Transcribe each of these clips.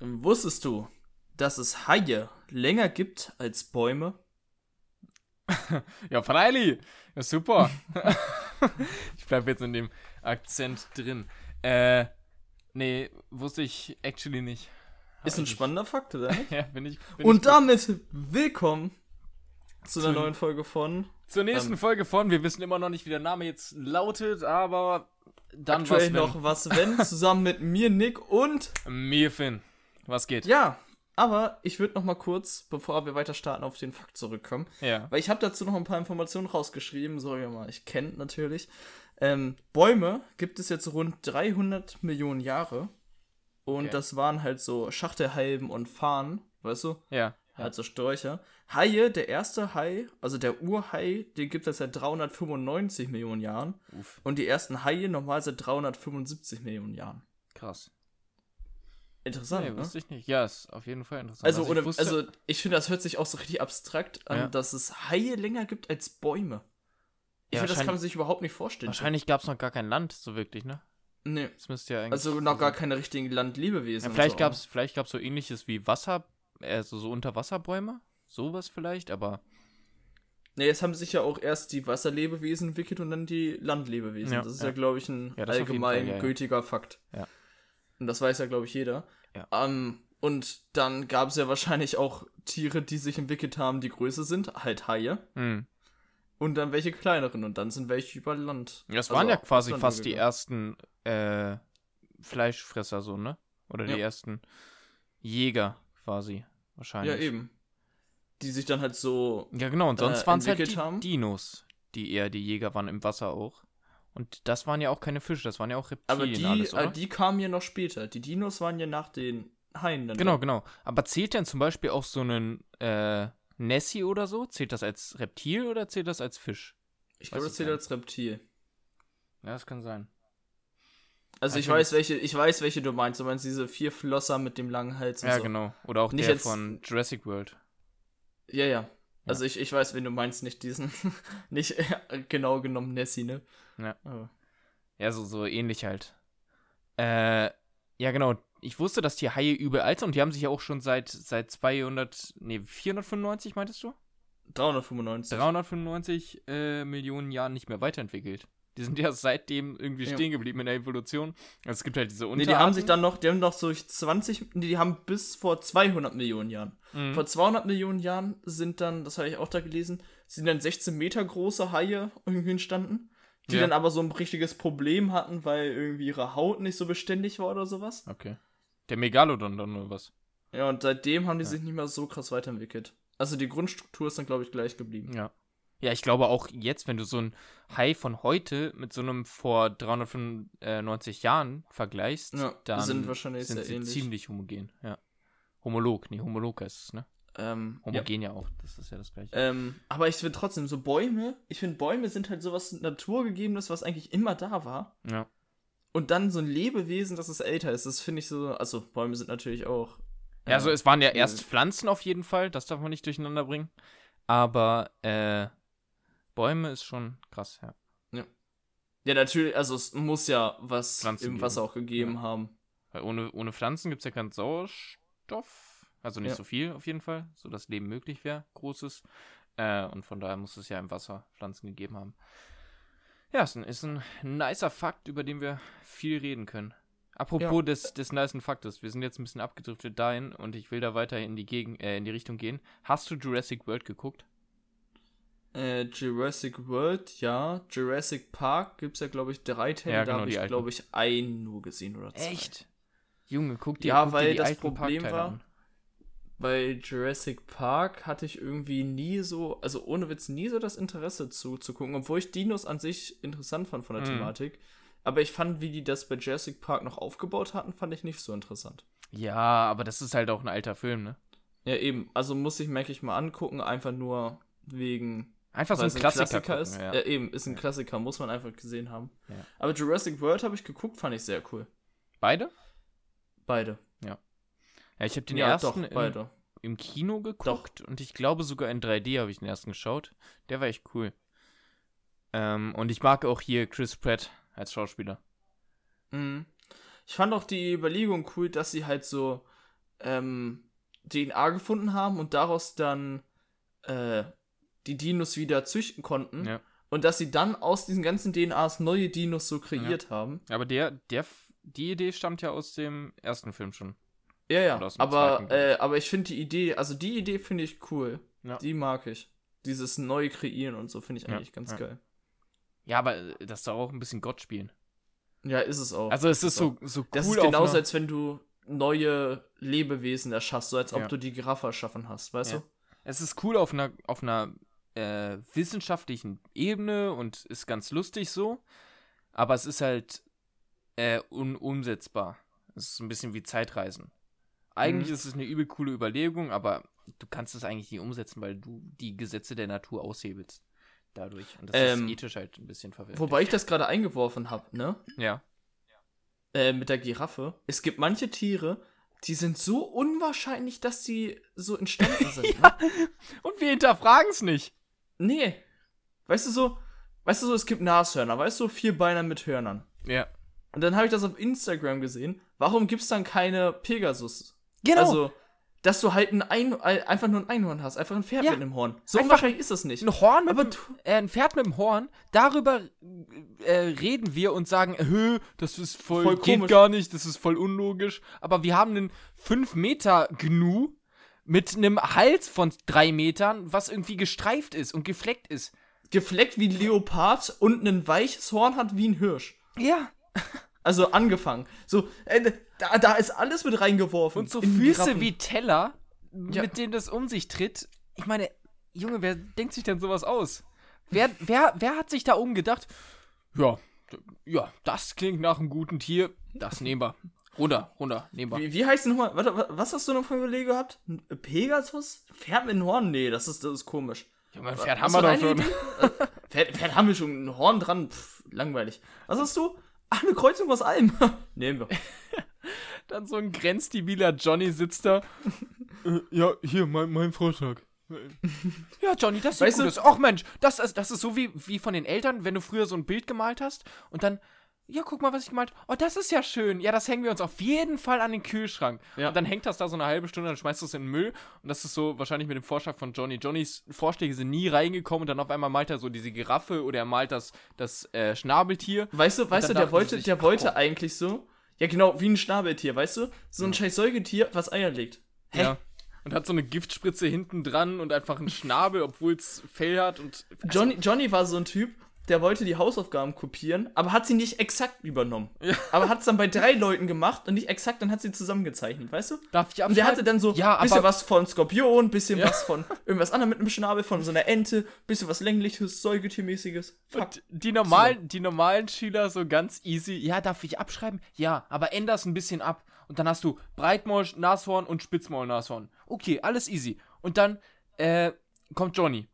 Wusstest du, dass es Haie länger gibt als Bäume? ja, freilich. Ja, super. ich bleibe jetzt in dem Akzent drin. Äh, nee, wusste ich actually nicht. Ist ein spannender Fakt, oder? ja, bin ich. Bin Und ich damit willkommen zu einer neuen Folge von zur nächsten ähm, Folge von. Wir wissen immer noch nicht, wie der Name jetzt lautet, aber dann aktuell was noch Was Wenn, zusammen mit mir, Nick und wenn. Mir Finn. Was geht? ja, aber ich würde noch mal kurz, bevor wir weiter starten, auf den Fakt zurückkommen. Ja. Weil ich habe dazu noch ein paar Informationen rausgeschrieben, so ja mal, ich kenne natürlich. Ähm, Bäume gibt es jetzt rund 300 Millionen Jahre. Und Okay. das waren halt so Schachtelhalben und Farnen, weißt du? Ja. Halt so Sträucher. Haie, der erste Hai, also der Urhai, den gibt es seit 395 Millionen Jahren. Uff, Und die ersten Haie normal seit 375 Millionen Jahren. krass. Interessant, Nee, ne? wusste ich nicht. Ja, ist auf jeden Fall interessant. Also, ich oder, wusste- also, ich finde, das hört sich auch so richtig abstrakt an, Ja. dass es Haie länger gibt als Bäume. Ich Ja, finde, das kann man sich überhaupt nicht vorstellen. wahrscheinlich gab es noch gar kein Land, so wirklich, ne? Nee. Das müsste ja eigentlich. Also noch gar keine richtigen Landlebewesen. Ja, vielleicht so. gab's, vielleicht gab's so ähnliches wie Wasser, also so Unterwasserbäume, sowas vielleicht, aber Nee, jetzt haben sich ja auch erst die Wasserlebewesen entwickelt und dann die Landlebewesen. Ja, das ist ja, ja. glaube ich, ein allgemein Fall, gültiger Fakt. Ja. Und das weiß ja, glaube ich, jeder. Ja. Ähm, und dann gab es ja wahrscheinlich auch Tiere, die sich entwickelt haben, die größer sind, halt Haie. hm. Und dann welche kleineren und dann sind welche über Land. Das also waren ja quasi fast die übergegangen. ersten äh, Fleischfresser so, ne? Oder die Ja. ersten Jäger quasi, wahrscheinlich. Ja, eben. Die sich dann halt so. Ja, genau, und sonst äh, waren es halt die haben. Dinos, die eher die Jäger waren im Wasser auch. Und das waren ja auch keine Fische, das waren ja auch Aber Reptilien die, alles, oder? äh, die kamen ja noch später. Die Dinos waren ja nach den Haien dann. Genau, da. genau. Aber zählt denn zum Beispiel auch so ein äh, Nessie oder so? Zählt das als Reptil oder zählt das als Fisch? Ich glaube, das zählt als Reptil. Ja, das kann sein. Also ich weiß, welche, ich weiß, welche du meinst. Du meinst diese vier Flosser mit dem langen Hals und Ja, so. genau. Oder auch Nicht der von Jurassic World. Ja, ja. Also ich, ich weiß, wen du meinst, nicht diesen, nicht äh, genau genommen Nessie, ne? Ja. Aber, Ja, so, so ähnlich halt. Äh, ja, genau. Ich wusste, dass die Haie überall sind und die haben sich ja auch schon seit, seit 200, nee, 495, meintest du? 395. 395 äh, Millionen Jahren nicht mehr weiterentwickelt. Die sind ja seitdem irgendwie Ja. stehen geblieben in der Evolution. Also es gibt halt diese Nee, Unterarten. die haben sich dann noch, die haben noch so 20, nee, die haben bis vor 200 Millionen Jahren. Mhm. Vor 200 Millionen Jahren sind dann, das habe ich auch da gelesen, sind dann 16 Meter große Haie irgendwie entstanden, die Ja. dann aber so ein richtiges Problem hatten, weil irgendwie ihre Haut nicht so beständig war oder sowas. Okay. Der Megalodon dann oder was? Ja, und seitdem haben die Ja. sich nicht mehr so krass weiterentwickelt. Also die Grundstruktur ist dann, glaube ich, gleich geblieben. Ja. Ja, ich glaube auch jetzt, wenn du so ein Hai von heute mit so einem vor 395 Jahren vergleichst, Ja, dann sind wahrscheinlich sind sie ähnlich. ziemlich homogen. Ja. Homolog, nee, homolog heißt es, ne? Ähm, ja. Homogen ja. auch, das ist ja das gleiche. Ähm, aber ich finde trotzdem, so Bäume, ich finde Bäume sind halt sowas Naturgegebenes, was eigentlich immer da war. ja. Und dann so ein Lebewesen, das es älter ist, das finde ich so, also Bäume sind natürlich auch. Ja, also äh, es waren ja äh, erst Pflanzen auf jeden Fall, das darf man nicht durcheinander bringen. Aber äh, Bäume ist schon krass, ja. Ja, natürlich, also es muss ja was Pflanzen im geben. Wasser auch gegeben Ja. haben. Weil ohne, ohne Pflanzen gibt es ja keinen Sauerstoff. Also nicht Ja. so viel auf jeden Fall, sodass Leben möglich wäre, großes. Äh, und von daher muss es ja im Wasser Pflanzen gegeben haben. Ja, ist ein, ist ein nicer Fakt, über den wir viel reden können. Apropos Ja. des, des nicen Faktes, wir sind jetzt ein bisschen abgedriftet dahin und ich will da weiter in die, Gegend, äh, in die Richtung gehen. Hast du Jurassic World geguckt? Äh, Jurassic World, ja. Jurassic Park gibt es ja, glaube ich, drei Teile. Ja, da genau, habe die ich, glaube ich, einen nur gesehen oder zwei. Junge, guck dir, Ja, guck weil dir die das Problem war- an. Bei Jurassic Park hatte ich irgendwie nie so, also ohne Witz, nie so das Interesse zu, zu gucken, obwohl ich Dinos an sich interessant fand von der Mhm. Thematik. Aber ich fand, wie die das bei Jurassic Park noch aufgebaut hatten, fand ich nicht so interessant. Ja, aber das ist halt auch ein alter Film, ne? Ja, eben. Also muss ich, merke ich mal angucken, einfach nur wegen. Einfach so weil ein es Klassiker, gucken, ist. ja. Ja. eben, ist ein Klassiker, muss man einfach gesehen haben. Ja. Aber Jurassic World habe ich geguckt, fand ich sehr cool. Beide? Beide. Ja, ich habe den ja, ersten doch, im, beide. im Kino geguckt und ich glaube sogar in 3D habe ich den ersten geschaut. Der war echt cool. Ähm, und ich mag auch hier Chris Pratt als Schauspieler. Mhm. Ich fand auch die Überlegung cool, dass sie halt so ähm, DNA gefunden haben und daraus dann äh, die Dinos wieder züchten konnten. Ja. Und dass sie dann aus diesen ganzen DNAs neue Dinos so kreiert haben. Aber der, der, die Idee stammt ja aus dem ersten Film schon. Ja, ja. Aber, äh, aber ich finde die Idee, also die Idee finde ich cool. Ja. Die mag ich. Dieses neu kreieren und so finde ich Ja, eigentlich ganz ja. geil. Ja, aber äh, das soll auch ein bisschen Gott spielen. Ja, ist es auch. Also es ist So. so, cool Das ist genauso, als wenn du neue Lebewesen erschaffst, so als ob Ja. du die Giraffe erschaffen hast, weißt Ja. du? Es ist cool auf einer, auf einer äh, wissenschaftlichen Ebene und ist ganz lustig so. Aber es ist halt äh, unumsetzbar. Es ist ein bisschen wie Zeitreisen. Eigentlich Mhm. ist es eine übel coole Überlegung, aber du kannst es eigentlich nicht umsetzen, weil du die Gesetze der Natur aushebelst. Dadurch. Und das Ähm, ist ethisch halt ein bisschen verwirrend. Wobei ich das gerade eingeworfen habe, ne? Ja. Äh, mit der Giraffe. Es gibt manche Tiere, die sind so unwahrscheinlich, dass die so entstanden sind. ne? Und wir hinterfragen es nicht. Nee. Weißt du so, weißt du so, es gibt Nashörner, weißt du, vier Beiner mit Hörnern. Ja. Und dann habe ich das auf Instagram gesehen. Warum gibt's dann keine Pegasus? Genau. Also, dass du halt ein ein ein- einfach nur ein Einhorn hast, einfach ein Pferd Ja. mit einem Horn. So Einfach unwahrscheinlich ist das nicht. ein Horn mit Aber einem- äh, ein Pferd mit dem Horn, darüber äh, reden wir und sagen, Hö, das ist voll, Voll geht komisch. gar nicht, das ist voll unlogisch. Aber wir haben einen 5 Meter Gnu mit einem Hals von 3 Metern, was irgendwie gestreift ist und gefleckt ist. Gefleckt wie ein Leopard und ein weiches Horn hat wie ein Hirsch. Ja. Also angefangen. So, äh, da, da ist alles mit reingeworfen. Und so Füße wie Teller, Ja. mit denen das um sich tritt. Ich meine, Junge, wer denkt sich denn sowas aus? Wer, wer, wer hat sich da oben gedacht, ja, ja, das klingt nach einem guten Tier, das nehmen wir. Runter, runter, nehmen wir. Wie, wie heißt denn nochmal? Warte, wa- was hast du noch für ein Überlegen gehabt? Ein Pegasus? Pferd mit einem Horn? Nee, das ist, das ist komisch. Junge, ein Pferd Hast haben wir doch eine schon. Idee? Äh, Pferd, Pferd haben wir schon ein Horn dran. Pff, langweilig. Was hast du? Ach, eine Kreuzung aus allem. Nehmen wir. Dann so ein grenzdebiler Johnny sitzt da. äh, ja, hier, mein, mein Vorschlag. Ja, Johnny, das sieht Weißt gut aus. Ach Mensch, das, ist- das ist so wie, wie von den Eltern, wenn du früher so ein Bild gemalt hast und dann, ja, guck mal, was ich gemalt Oh, das ist ja schön. Ja, das hängen wir uns auf jeden Fall an den Kühlschrank. Ja. Und dann hängt das da so eine halbe Stunde, dann schmeißt du es in den Müll. Und das ist so wahrscheinlich mit dem Vorschlag von Johnny. Johnnys Vorschläge sind nie reingekommen und dann auf einmal malt er so diese Giraffe oder er malt das, das äh, Schnabeltier. Weißt du, weißt du, der wollte, sich, der wollte oh. eigentlich so. Ja, genau, wie ein Schnabeltier, weißt du? So ein scheiß Säugetier, was Eier legt. Hä? Ja. Und hat so eine Giftspritze hinten dran und einfach einen Schnabel, obwohl es Fell hat und. Johnny, Johnny war so ein Typ, der wollte die Hausaufgaben kopieren, aber hat sie nicht exakt übernommen. Ja. Aber hat es dann bei drei Leuten gemacht und nicht exakt, dann hat sie zusammengezeichnet, weißt du? Darf ich Und der hatte dann so Ja, bisschen aber- was von Skorpion, bisschen Ja. was von irgendwas anderem mit einem Schnabel, von so einer Ente, bisschen was längliches, Säugetiermäßiges. Fuck. Die normalen, die normalen Schüler so ganz easy. Ja, darf ich abschreiben? Ja, aber änder's ein bisschen ab. Und dann hast du Breitmaul, Nashorn und Spitzmaul, Nashorn. Okay, alles easy. Und dann äh, kommt Johnny.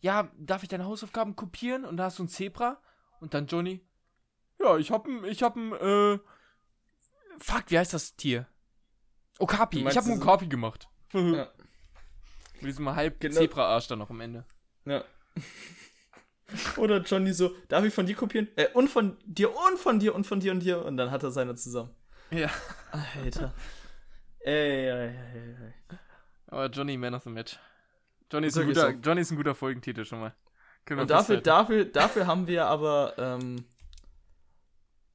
Ja, darf ich deine Hausaufgaben kopieren? Und da hast du ein Zebra. Und dann Johnny. Ja, ich hab ein, ich hab ein, äh. Fuck, wie heißt das Tier? Okapi. Du Ich meinst hab einen Okapi gemacht. Ja. Mit diesem halb Genau. Zebra-Arsch dann noch am Ende. Ja. Oder Johnny so, darf ich von dir kopieren? Äh, und von dir und von dir und von dir und dir. Und dann hat er seine zusammen. Ja. Alter. Ey, ey, ey, ey, ey. Aber Johnny, Man of the Match. Johnny ist, ein guter, Johnny ist ein guter Folgentitel schon mal. Können Und dafür, dafür, dafür haben wir aber, ähm,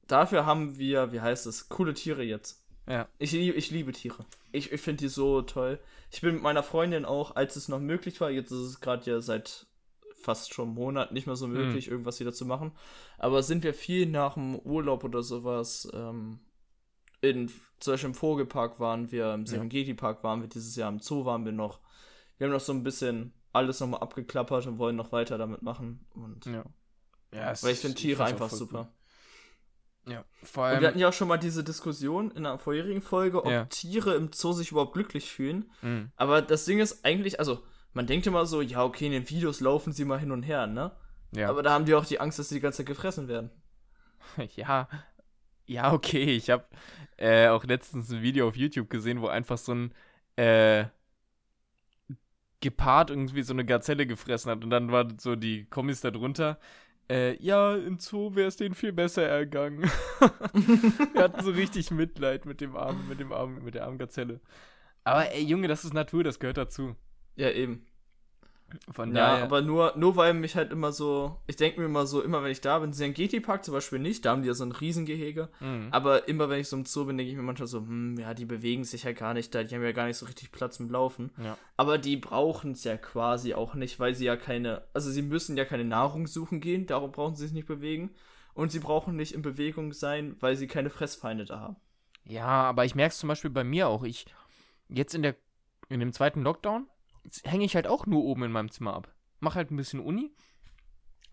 dafür haben wir, wie heißt es, coole Tiere jetzt. Ja. Ich, ich liebe Tiere. Ich, ich finde die so toll. Ich bin mit meiner Freundin auch, als es noch möglich war, jetzt ist es gerade ja seit fast schon Monat nicht mehr so möglich, irgendwas wieder zu machen. Aber sind wir viel nach dem Urlaub oder sowas, ähm, in, zum Beispiel im Vogelpark waren wir, im Serengeti-Park waren wir dieses Jahr, im Zoo waren wir noch. Wir haben noch so ein bisschen alles nochmal abgeklappert und wollen noch weiter damit machen. Und Ja. ja weil ich finde Tiere einfach super. cool. Ja. Vor Und wir allem. hatten ja auch schon mal diese Diskussion in einer vorherigen Folge, ob Ja. Tiere im Zoo sich überhaupt glücklich fühlen. mh. Aber das Ding ist eigentlich, also, man denkt immer so, ja, okay, in den Videos laufen sie mal hin und her, ne? Ja. Aber da haben die auch die Angst, dass sie die ganze Zeit gefressen werden. ja. Ja, okay. Ich habe äh, auch letztens ein Video auf YouTube gesehen, wo einfach so ein äh, Gepard irgendwie so eine Gazelle gefressen hat. Und dann war so die Kommis da drunter. Äh, ja, im Zoo wäre es denen viel besser ergangen. Wir hatten so richtig Mitleid mit dem armen, mit dem armen, mit der armen Gazelle. Aber ey, Junge, das ist Natur, das gehört dazu. Ja, eben. Von Ja, daher. aber nur, nur weil mich halt immer so, ich denke mir immer so, immer wenn ich da bin, Serengeti Park zum Beispiel nicht, da haben die ja so ein Riesengehege, Mhm. aber immer wenn ich so im Zoo bin, denke ich mir manchmal so, hm, ja, die bewegen sich ja gar nicht da, die haben ja gar nicht so richtig Platz zum Laufen. Ja. Aber die brauchen es ja quasi auch nicht, weil sie ja keine, also sie müssen ja keine Nahrung suchen gehen, darum brauchen sie sich nicht bewegen. Und sie brauchen nicht in Bewegung sein, weil sie keine Fressfeinde da haben. Ja, aber ich merke es zum Beispiel bei mir auch. Ich, jetzt in der, in dem zweiten Lockdown, hänge ich halt auch nur oben in meinem Zimmer ab. Mach halt ein bisschen Uni.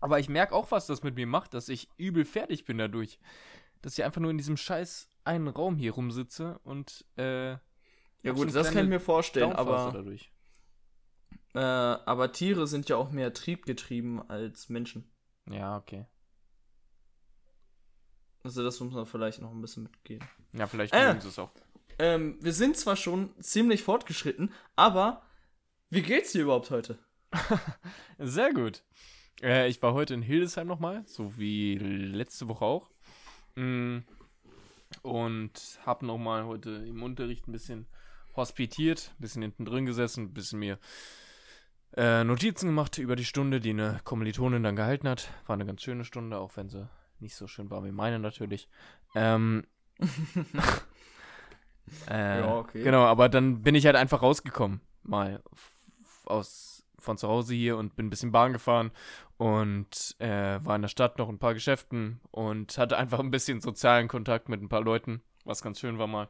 Aber ich merke auch, was das mit mir macht, dass ich übel fertig bin dadurch. Dass ich einfach nur in diesem scheiß einen Raum hier rumsitze und, äh, Ja gut, das kann ich mir vorstellen, aber, äh, aber Tiere sind ja auch mehr triebgetrieben als Menschen. Ja, okay. Also das muss man vielleicht noch ein bisschen mitgehen. Ja, vielleicht Äh. es auch. Ähm, wir sind zwar schon ziemlich fortgeschritten, aber wie geht's dir überhaupt heute? Sehr gut. Äh, ich war heute in Hildesheim nochmal, so wie letzte Woche auch. Mm, Und habe nochmal heute im Unterricht ein bisschen hospitiert, ein bisschen hinten drin gesessen, ein bisschen mir äh, Notizen gemacht über die Stunde, die eine Kommilitonin dann gehalten hat. War eine ganz schöne Stunde, auch wenn sie nicht so schön war wie meine natürlich. Ähm, äh, Ja, okay. Genau, aber dann bin ich halt einfach rausgekommen, mal aus von zu Hause hier und bin ein bisschen Bahn gefahren und äh, war in der Stadt noch ein paar Geschäften und hatte einfach ein bisschen sozialen Kontakt mit ein paar Leuten, was ganz schön war mal.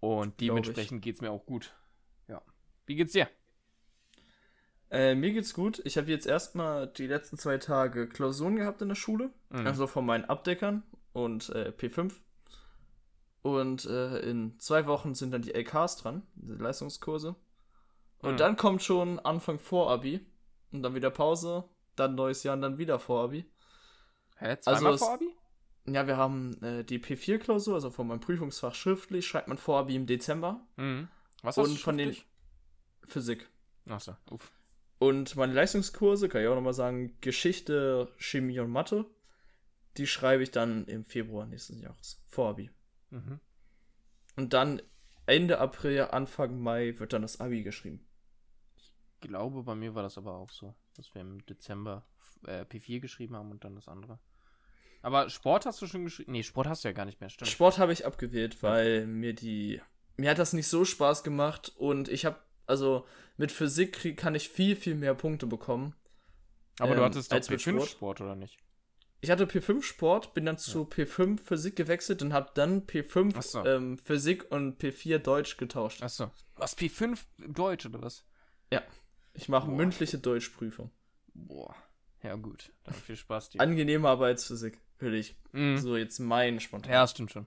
Und dementsprechend geht's mir auch gut. Ja. Wie geht's dir? Äh, mir geht's gut. Ich habe jetzt erstmal die letzten zwei Tage Klausuren gehabt in der Schule. Mhm. Also von meinen Abdeckern und äh, P5. Und äh, in zwei Wochen sind dann die LKs dran, die Leistungskurse. Und Mhm. dann kommt schon Anfang Vorabi. Und dann wieder Pause, dann neues Jahr und dann wieder Vorabi. Hä? Zweimal Also es- vor Abi? Ja, wir haben äh, die P4-Klausur, also von meinem Prüfungsfach schriftlich, schreibt man Vorabi im Dezember. Mhm. Was Und hast du von den? Physik. Achso, uff. Und meine Leistungskurse, kann ich auch nochmal sagen, Geschichte, Chemie und Mathe, die schreibe ich dann im Februar nächsten Jahres. Vorabi. Mhm. Und dann Ende April, Anfang Mai wird dann das Abi geschrieben. Ich glaube, bei mir war das aber auch so, dass wir im Dezember äh, P4 geschrieben haben und dann das andere. Aber Sport hast du schon geschrieben? Nee, Sport hast du ja gar nicht mehr, stimmt. Sport habe ich abgewählt, weil mir die. Mir hat das nicht so Spaß gemacht und ich habe. Also mit Physik krieg, kann ich viel, viel mehr Punkte bekommen. Aber du ähm, hattest doch als mit P5 Sport. Sport. oder nicht? Ich hatte P5 Sport, bin dann zu P5 Physik gewechselt und habe dann P5 Ach so. ähm, Physik und P4 Deutsch getauscht. Achso. Was, P5 Deutsch oder was? Ich mache mündliche Deutschprüfung. Boah. Ja, gut. Dann viel Spaß dir. Angenehmer aber als Physik, würde ich Mhm. so jetzt meinen spontan. Ja, stimmt schon.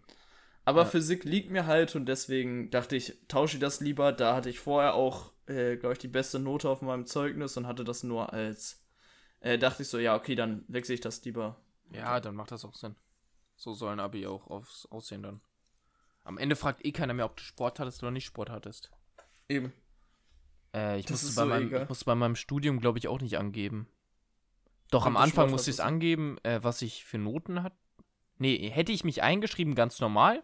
Aber Ja. Physik liegt mir halt und deswegen dachte ich, tausche ich das lieber. Da hatte ich vorher auch, äh, glaube ich, die beste Note auf meinem Zeugnis und hatte das nur als. Äh, dachte ich so, ja, okay, dann wechsle ich das lieber. Ja, dann macht das auch Sinn. So soll ein Abi auch aufs aussehen dann. Am Ende fragt eh keiner mehr, ob du Sport hattest oder nicht Sport hattest. Eben. Äh, ich, musste so meinem, ich musste bei meinem Studium, glaube ich, auch nicht angeben. Doch, Ob am Anfang Sport musste ich es angeben, äh, was ich für Noten hatte. Nee, hätte ich mich eingeschrieben, ganz normal,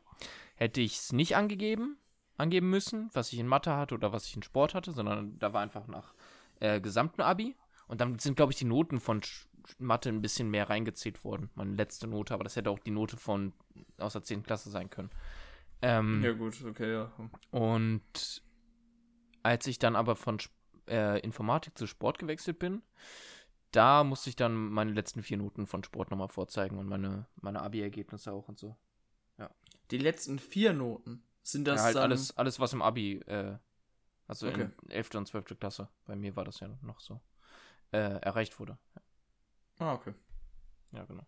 hätte ich es nicht angegeben, angeben müssen, was ich in Mathe hatte oder was ich in Sport hatte, sondern da war einfach nach äh, gesamten Abi. Und dann sind, glaube ich, die Noten von Sch Mathe ein bisschen mehr reingezählt worden. Meine letzte Note, aber das hätte auch die Note von aus der 10. Klasse sein können. Ähm, Ja, gut, okay, ja. und als ich dann aber von äh, Informatik zu Sport gewechselt bin, da musste ich dann meine letzten vier Noten von Sport nochmal vorzeigen und meine, meine Abi-Ergebnisse auch und so. Die letzten vier Noten sind das ja, halt alles, alles, was im Abi, äh, also Okay. in 11. und 12. Klasse, bei mir war das ja noch so, äh, erreicht wurde. Ah, okay. Ja, genau.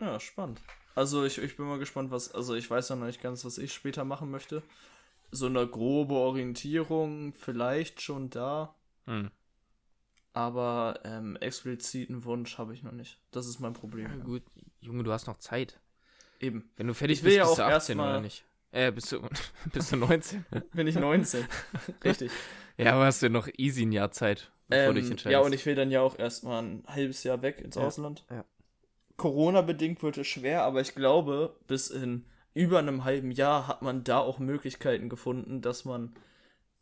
Ja, spannend. Also ich, ich bin mal gespannt, was. Also ich weiß ja noch nicht ganz, was ich später machen möchte. So eine grobe Orientierung, vielleicht schon da. Hm. Aber ähm, expliziten Wunsch habe ich noch nicht. Das ist mein Problem. Ja, gut, Junge, du hast noch Zeit. Eben. Wenn du fertig bist, ja bist du auch 18 erstmal- oder nicht? Äh, bist du, bist du 19? Bin ich 19. Richtig. ja, aber hast du noch easy ein Jahr Zeit, bevor du dich Ähm, entscheidest. ja, und ich will dann ja auch erstmal ein halbes Jahr weg ins Ja, Ausland. ja. Corona-bedingt wird es schwer, aber ich glaube, bis in über einem halben Jahr hat man da auch Möglichkeiten gefunden, dass man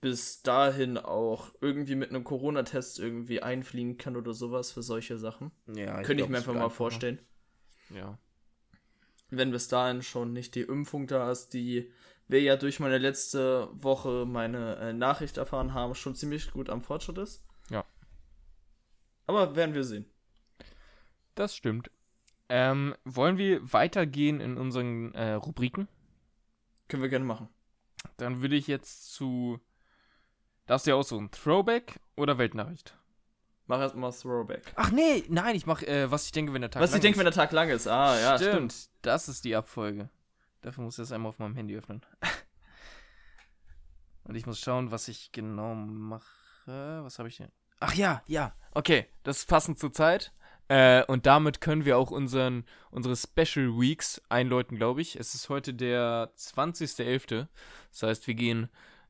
bis dahin auch irgendwie mit einem Corona-Test irgendwie einfliegen kann oder sowas für solche Sachen. Ja, Könnte ich mir einfach mal vorstellen. Ja. Wenn bis dahin schon nicht die Impfung da ist, die wir ja durch meine letzte Woche meine äh, Nachricht erfahren haben, schon ziemlich gut am Fortschritt ist. Aber werden wir sehen. Das stimmt. Ähm, wollen wir weitergehen in unseren äh, Rubriken? Können wir gerne machen. Dann würde ich jetzt zu. Darfst du ja aussuchen, Throwback oder Weltnachricht? Mach erstmal Throwback. Ach nee, nein, ich mach, äh, was ich denke, wenn der Tag Was lang ich denke, ist. wenn der Tag lang ist. Ah, ja, stimmt. Das ist die Abfolge. Dafür muss ich das einmal auf meinem Handy öffnen. Und ich muss schauen, was ich genau mache. Was habe ich denn? Ach ja, ja. Okay, das ist passend zur Zeit. Äh, und damit können wir auch unseren, unsere Special Weeks einläuten, glaube ich. Es ist heute der 20.11. Das heißt, wir gehen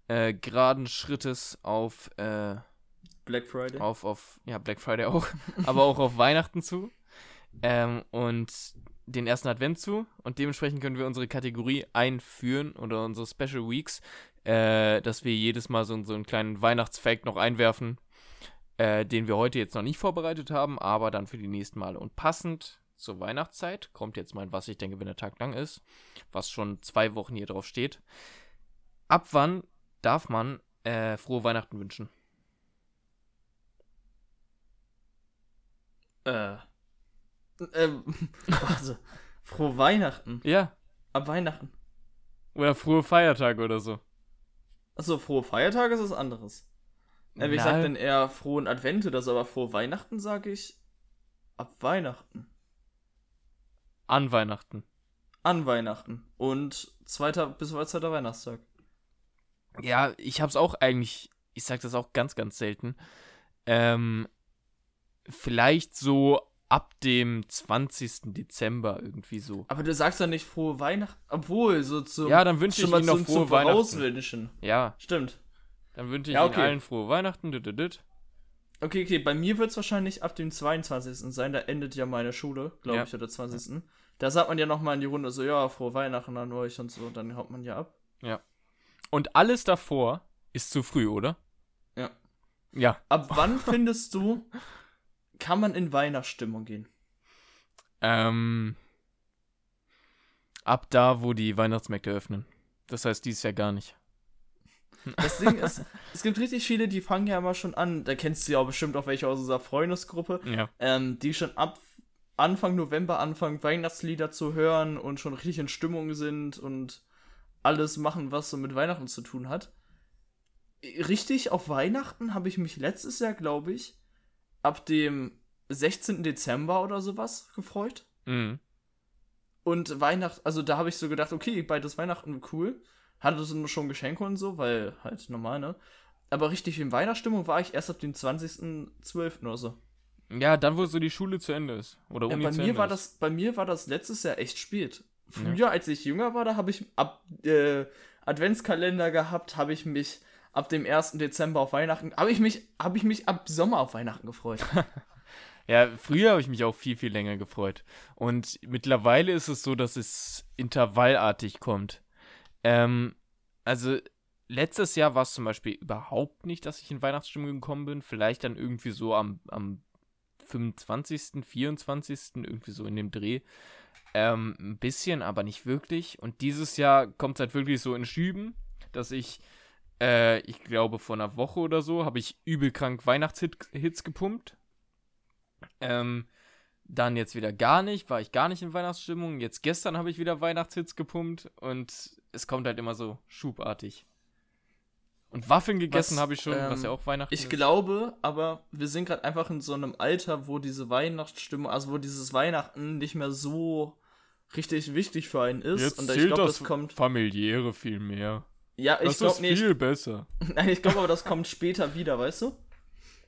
äh, geraden Schrittes auf, äh, Black Friday. auf, auf, ja, Black Friday auch, aber auch auf Weihnachten zu. Ähm, und den ersten Advent zu. Und dementsprechend können wir unsere Kategorie einführen oder unsere Special Weeks, äh, dass wir jedes Mal so, so einen kleinen Weihnachtsfact noch einwerfen, äh, den wir heute jetzt noch nicht vorbereitet haben, aber dann für die nächsten Male. Und passend zur Weihnachtszeit kommt jetzt mein, was ich denke, wenn der Tag lang ist, was schon zwei Wochen hier drauf steht. Ab wann darf man äh, frohe Weihnachten wünschen? Äh. Ähm, also, frohe Weihnachten. Ja. Ab Weihnachten. Oder frohe Feiertage oder so. Achso, frohe Feiertage ist was anderes. Äh, ich Na, sag dann eher frohen Advent oder so, aber frohe Weihnachten sage ich ab Weihnachten. An Weihnachten. An Weihnachten. Und zweiter bis zweiter Weihnachtstag. Ja, ich hab's auch eigentlich, ich sag das auch ganz, ganz selten. Ähm, vielleicht so ab dem 20. Dezember irgendwie so. Aber du sagst doch nicht frohe Weihnachten. Obwohl, so zum. Ja, dann wünsche ich Ihnen noch frohe Weihnachten. Ja, Stimmt. Dann wünsche ich Ja, Ihnen okay. allen frohe Weihnachten. Okay, okay, bei mir wird es wahrscheinlich ab dem 22. sein, da endet ja meine Schule, glaube Ja. ich, oder 20. Da sagt man ja nochmal in die Runde so, ja, frohe Weihnachten an euch und so, dann haut man ja ab. Und alles davor ist zu früh, oder? Ja. Ja. Ab wann findest du, kann man in Weihnachtsstimmung gehen? Ähm, ab da, wo die Weihnachtsmärkte öffnen. Das heißt dieses Jahr gar nicht. Das Ding ist, es gibt richtig viele, die fangen ja immer schon an, da kennst du ja auch bestimmt auch welche aus unserer Freundesgruppe, Ja. ähm, die schon ab Anfang November anfangen, Weihnachtslieder zu hören und schon richtig in Stimmung sind und alles machen, was so mit Weihnachten zu tun hat. Richtig, auf Weihnachten habe ich mich letztes Jahr, glaube ich, ab dem 16. Dezember oder sowas gefreut. Mhm. Und Weihnachten, also da habe ich so gedacht, okay, beides Weihnachten cool. Hatte so schon Geschenke und so, weil halt normal, ne? Aber richtig in Weihnachtsstimmung war ich erst ab dem 20.12. oder so. Ja, dann, wo so die Schule zu Ende ist. Oder Ja, Uni bei zu mir Ende war ist. das, bei mir war das letztes Jahr echt spät. Früher, als ich jünger war, da habe ich ab äh, Adventskalender gehabt, habe ich mich ab dem 1. Dezember auf Weihnachten, habe ich mich, habe ich mich ab Sommer auf Weihnachten gefreut. Ja, früher habe ich mich auch viel, viel länger gefreut. Und mittlerweile ist es so, dass es intervallartig kommt. Ähm, also letztes Jahr war es zum Beispiel überhaupt nicht, dass ich in Weihnachtsstimmung gekommen bin. Vielleicht dann irgendwie so am, am 25., 24., irgendwie so in dem Dreh. Ähm, ein bisschen, aber nicht wirklich. Und dieses Jahr kommt es halt wirklich so in Schüben, dass ich, äh, ich glaube, vor einer Woche oder so habe ich übel krank Weihnachtshits gepumpt. Ähm, dann jetzt wieder gar nicht, war ich gar nicht in Weihnachtsstimmung. Jetzt gestern habe ich wieder Weihnachtshits gepumpt und es kommt halt immer so schubartig. Und Waffeln gegessen Was, habe ich schon, was ähm, ja auch Weihnachten Ich ist. glaube, aber wir sind gerade einfach in so einem Alter, wo diese Weihnachtsstimmung, also wo dieses Weihnachten nicht mehr so richtig wichtig für einen ist. Jetzt und ich glaube, das das kommt. familiäre viel mehr. Ja, ich glaube nicht. viel besser. Nein, ich glaube aber, das kommt später wieder, weißt du?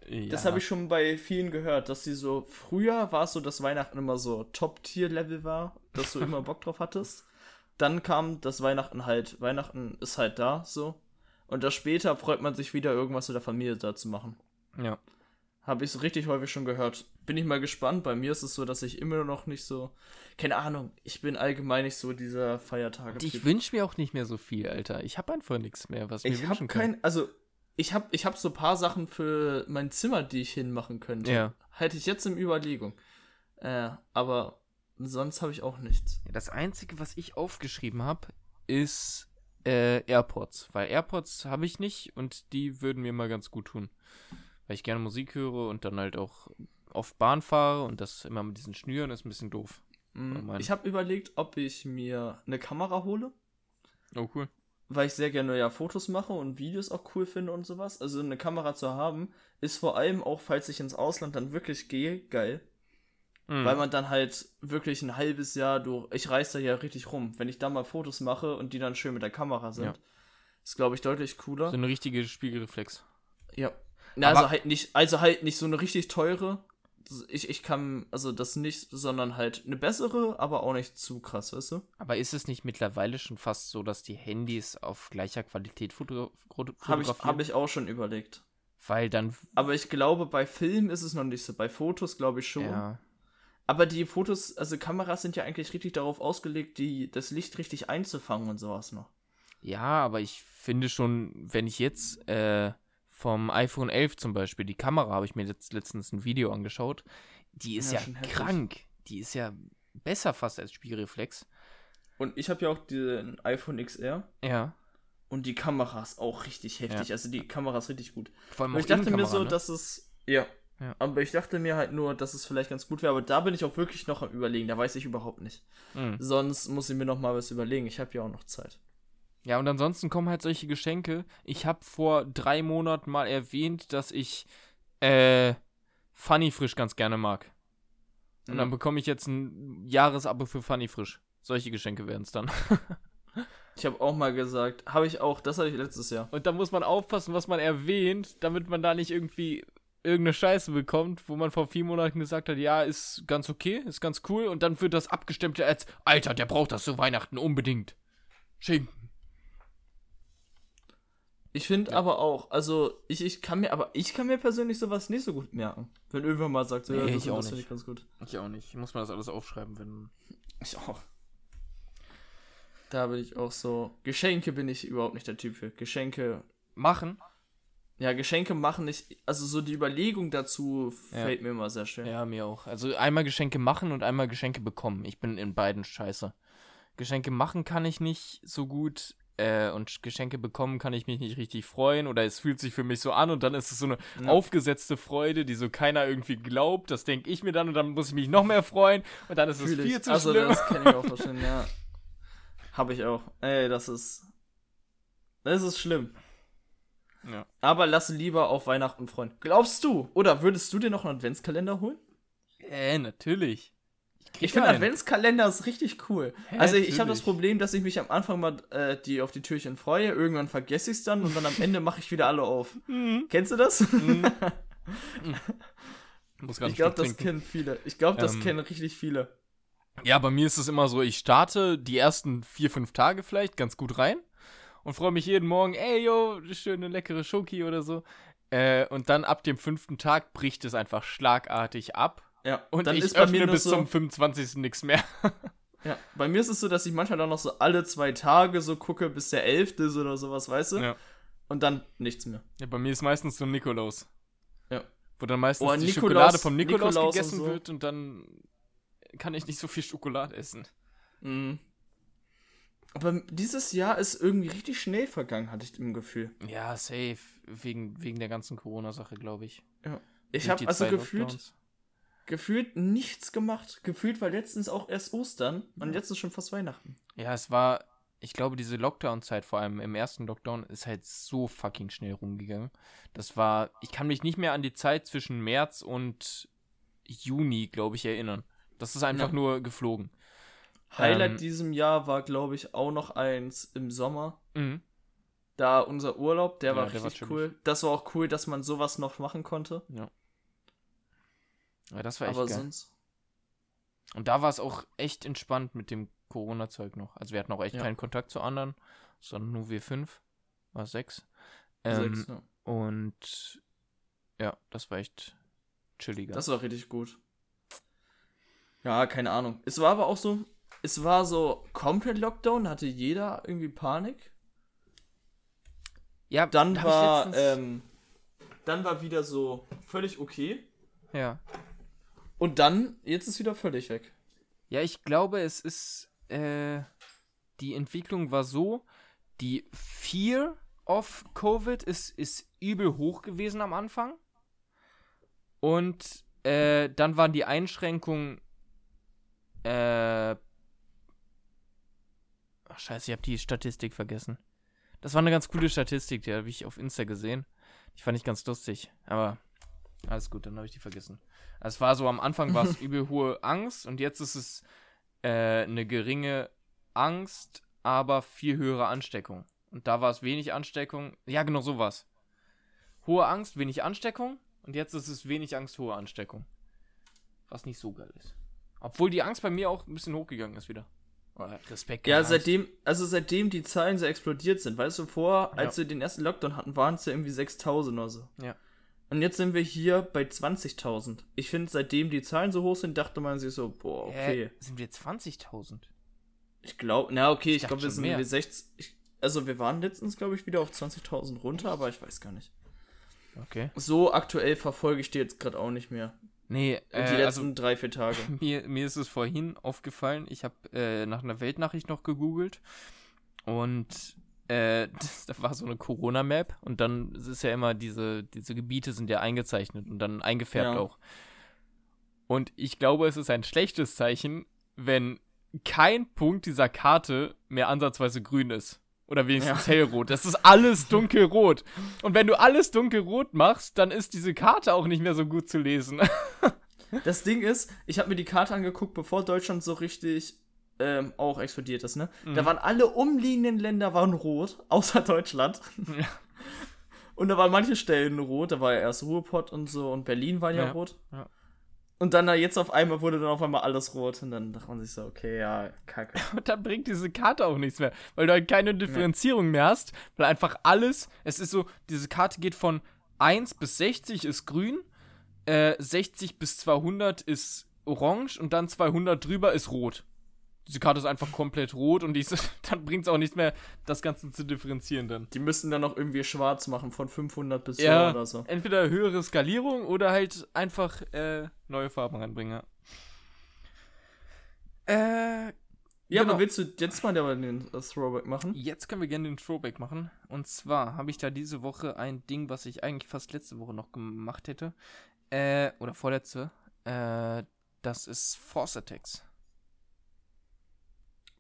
Ja. Das habe ich schon bei vielen gehört, dass sie so. Früher war es so, dass Weihnachten immer so Top-Tier-Level war, dass du immer Bock drauf hattest. Dann kam das Weihnachten halt. Weihnachten ist halt da, so. Und das später freut man sich wieder, irgendwas mit der Familie da zu machen. Ja. Habe ich so richtig häufig schon gehört. Bin ich mal gespannt. Bei mir ist es so, dass ich immer noch nicht so. Keine Ahnung. Ich bin allgemein nicht so dieser Feiertage. Ich wünsche mir auch nicht mehr so viel, Alter. Ich habe einfach nichts mehr, was ich mir wünschen kann. Kein, also, ich habe ich hab so ein paar Sachen für mein Zimmer, die ich hinmachen könnte. Ja. Hätte ich jetzt in Überlegung. Äh, aber sonst habe ich auch nichts. Das Einzige, was ich aufgeschrieben habe, ist äh, AirPods. Weil AirPods habe ich nicht und die würden mir mal ganz gut tun. Weil ich gerne Musik höre und dann halt auch oft Bahn fahre und das immer mit diesen Schnüren ist ein bisschen doof. Mhm. Ich habe überlegt, ob ich mir eine Kamera hole. Oh, cool. Weil ich sehr gerne ja Fotos mache und Videos auch cool finde und sowas. Also eine Kamera zu haben, ist vor allem auch, falls ich ins Ausland dann wirklich gehe, geil. Mhm. Weil man dann halt wirklich ein halbes Jahr durch. Ich reise da ja richtig rum. Wenn ich da mal Fotos mache und die dann schön mit der Kamera sind, ja. ist, glaube ich, deutlich cooler. So eine richtige Spiegelreflex. Ja. Na, also halt nicht, also halt nicht so eine richtig teure. Ich, ich kann, also das nicht, sondern halt eine bessere, aber auch nicht zu krass, weißt du? Aber ist es nicht mittlerweile schon fast so, dass die Handys auf gleicher Qualität fotografieren? Habe ich, hab ich auch schon überlegt. Weil dann. Aber ich glaube, bei Film ist es noch nicht so. Bei Fotos glaube ich schon. Ja. Aber die Fotos, also Kameras sind ja eigentlich richtig darauf ausgelegt, die, das Licht richtig einzufangen und sowas noch. Ja, aber ich finde schon, wenn ich jetzt äh, vom iPhone 11 zum Beispiel, die Kamera habe ich mir jetzt letztens ein Video angeschaut, die ist ja, ja krank. Die ist ja besser fast als Spiegelreflex. Und ich habe ja auch den iPhone XR. Ja. Und die Kamera ist auch richtig heftig. Ja. Also die Kamera ist richtig gut. Vor allem auch ich dachte mir so, ne? dass es. Ja, ja. Aber ich dachte mir halt nur, dass es vielleicht ganz gut wäre. Aber da bin ich auch wirklich noch am Überlegen. Da weiß ich überhaupt nicht. Mhm. Sonst muss ich mir noch mal was überlegen. Ich habe ja auch noch Zeit. Ja, und ansonsten kommen halt solche Geschenke. Ich habe vor drei Monaten mal erwähnt, dass ich äh, Funny Frisch ganz gerne mag. Und mhm. dann bekomme ich jetzt ein Jahresabo für Funny Frisch. Solche Geschenke werden es dann. ich habe auch mal gesagt, habe ich auch, das hatte ich letztes Jahr. Und da muss man aufpassen, was man erwähnt, damit man da nicht irgendwie irgendeine Scheiße bekommt, wo man vor vier Monaten gesagt hat, ja, ist ganz okay, ist ganz cool, und dann wird das abgestimmt als, Alter, der braucht das zu Weihnachten unbedingt. Schinken. Ich finde ja. aber auch, also ich, ich kann mir, aber ich kann mir persönlich sowas nicht so gut merken. Wenn irgendwann mal sagt, nee, ja, das, das finde ich ganz gut. Ich auch nicht. Ich muss mir das alles aufschreiben, wenn. Ich auch. Da bin ich auch so. Geschenke bin ich überhaupt nicht der Typ für. Geschenke. Machen? Ja, Geschenke machen nicht, also so die Überlegung dazu fällt ja. mir immer sehr schwer. Ja, mir auch. Also einmal Geschenke machen und einmal Geschenke bekommen. Ich bin in beiden scheiße. Geschenke machen kann ich nicht so gut äh, und Geschenke bekommen kann ich mich nicht richtig freuen oder es fühlt sich für mich so an und dann ist es so eine ja. aufgesetzte Freude, die so keiner irgendwie glaubt. Das denke ich mir dann und dann muss ich mich noch mehr freuen und dann ist Fühl es viel ich. zu also, schlimm. Also das kann ich auch verstehen, ja. Habe ich auch. Ey, das ist das ist schlimm. Ja. Aber lass lieber auf Weihnachten freuen. Glaubst du? Oder würdest du dir noch einen Adventskalender holen? Äh, natürlich. Ich, ich finde Adventskalender ist richtig cool. Hä, also ich, habe das Problem, dass ich mich am Anfang mal äh, die auf die Türchen freue, irgendwann vergesse ich es dann und dann am Ende mache ich wieder alle auf. Mhm. Kennst du das? Mhm. ich glaube, das kennen viele. Ich glaube, das ähm, kennen richtig viele. Ja, bei mir ist es immer so, ich starte die ersten vier, fünf Tage vielleicht ganz gut rein und freue mich jeden Morgen, ey, yo, schöne leckere Schoki oder so. Äh, und dann ab dem fünften Tag bricht es einfach schlagartig ab. Ja, und dann ich ist öffne bis so, zum 25. nichts mehr. ja, bei mir ist es so, dass ich manchmal dann noch so alle zwei Tage so gucke, bis der 11. ist oder sowas, weißt du? Ja. Und dann nichts mehr. Ja, bei mir ist meistens so Nikolaus. Ja. Wo dann meistens oh, die Nikolaus, Schokolade vom Nikolaus, Nikolaus gegessen und so. wird und dann kann ich nicht so viel Schokolade essen. Mhm. Aber dieses Jahr ist irgendwie richtig schnell vergangen, hatte ich im Gefühl. Ja, safe. Wegen, wegen der ganzen Corona-Sache, glaube ich. Ja. Ich habe also gefühlt, gefühlt nichts gemacht. Gefühlt war letztens auch erst Ostern und jetzt ist schon fast Weihnachten. Ja, es war, ich glaube, diese Lockdown-Zeit, vor allem im ersten Lockdown, ist halt so fucking schnell rumgegangen. Das war, ich kann mich nicht mehr an die Zeit zwischen März und Juni, glaube ich, erinnern. Das ist einfach ja. nur geflogen. Highlight ähm, diesem Jahr war, glaube ich, auch noch eins im Sommer. Mhm. Da unser Urlaub, der ja, war der richtig war cool. Das war auch cool, dass man sowas noch machen konnte. Ja. Ja, das war echt Aber geil. sonst. Und da war es auch echt entspannt mit dem Corona-Zeug noch. Also wir hatten auch echt ja. keinen Kontakt zu anderen, sondern nur wir fünf. War sechs. Ähm, sechs, ja. Und ja, das war echt chilliger. Das war richtig gut. Ja, keine Ahnung. Es war aber auch so, es war so komplett Lockdown, hatte jeder irgendwie Panik. ja, Dann ich war, ähm, dann war wieder so völlig okay. ja. Und dann, jetzt ist wieder völlig weg. Ja, ich glaube, es ist, äh, die Entwicklung war so, die Fear of Covid ist, ist übel hoch gewesen am Anfang. Und äh, dann waren die Einschränkungen, äh, ach scheiße, ich habe die Statistik vergessen. Das war eine ganz coole Statistik, die habe ich auf Insta gesehen. Die fand ich ganz lustig, aber alles gut, dann habe ich die vergessen. Es war so, am Anfang war es übel hohe Angst und jetzt ist es äh, eine geringe Angst, aber viel höhere Ansteckung. Und da war es wenig Ansteckung. Ja, genau so war's. Hohe Angst, wenig Ansteckung. Und jetzt ist es wenig Angst, hohe Ansteckung. Was nicht so geil ist. Obwohl die Angst bei mir auch ein bisschen hochgegangen ist wieder. Oder Respekt. Ja, seitdem, also seitdem die Zahlen so explodiert sind, weißt du, vor, als Ja. wir den ersten Lockdown hatten, waren es ja irgendwie 6000 oder so. Ja. Und jetzt sind wir hier bei 20.000. Ich finde, seitdem die Zahlen so hoch sind, dachte man sich so, boah, okay. Hä? Sind wir jetzt 20.000? Ich glaube, na okay, ich, dachte glaube, wir sind irgendwie 60. Ich, also wir waren letztens, glaube ich, wieder auf 20.000 runter, aber ich weiß gar nicht. Okay. So aktuell verfolge ich die jetzt gerade auch nicht mehr. Nee, die äh, letzten also drei, vier Tage. mir, mir ist es vorhin aufgefallen, ich habe äh, nach einer Weltnachricht noch gegoogelt und äh, das, da war so eine Corona-Map und dann ist ja immer diese, diese Gebiete sind ja eingezeichnet und dann eingefärbt Ja. auch. Und ich glaube, es ist ein schlechtes Zeichen, wenn kein Punkt dieser Karte mehr ansatzweise grün ist. Oder wenigstens hellrot. Das ist alles dunkelrot. Und wenn du alles dunkelrot machst, dann ist diese Karte auch nicht mehr so gut zu lesen. Das Ding ist, ich habe mir die Karte angeguckt, bevor Deutschland so richtig ähm, auch explodiert ist, ne? Da Mhm. waren alle umliegenden Länder waren rot, außer Deutschland. Ja. Und da waren manche Stellen rot, da war ja erst Ruhrpott und so und Berlin war ja, Ja, rot. ja. Und dann da jetzt auf einmal wurde dann auf einmal alles rot und dann dachte man sich so, okay, ja, kacke. Und dann bringt diese Karte auch nichts mehr, weil du halt keine Differenzierung mehr hast, weil einfach alles, es ist so, diese Karte geht von 1 bis 60 ist grün, äh, 60 bis 200 ist orange und dann 200 drüber ist rot. Diese Karte ist einfach komplett rot und die ist, dann bringt es auch nichts mehr, das Ganze zu differenzieren dann. Die müssen dann noch irgendwie schwarz machen von 500 bis Ja, so oder so. entweder höhere Skalierung oder halt einfach äh, neue Farben reinbringen. ja. Äh, Ja, Genau. aber willst du jetzt mal den äh, Throwback machen? Jetzt können wir gerne den Throwback machen. Und zwar habe ich da diese Woche ein Ding, was ich eigentlich fast letzte Woche noch gemacht hätte. Äh, oder vorletzte. Äh, das ist Force Attacks.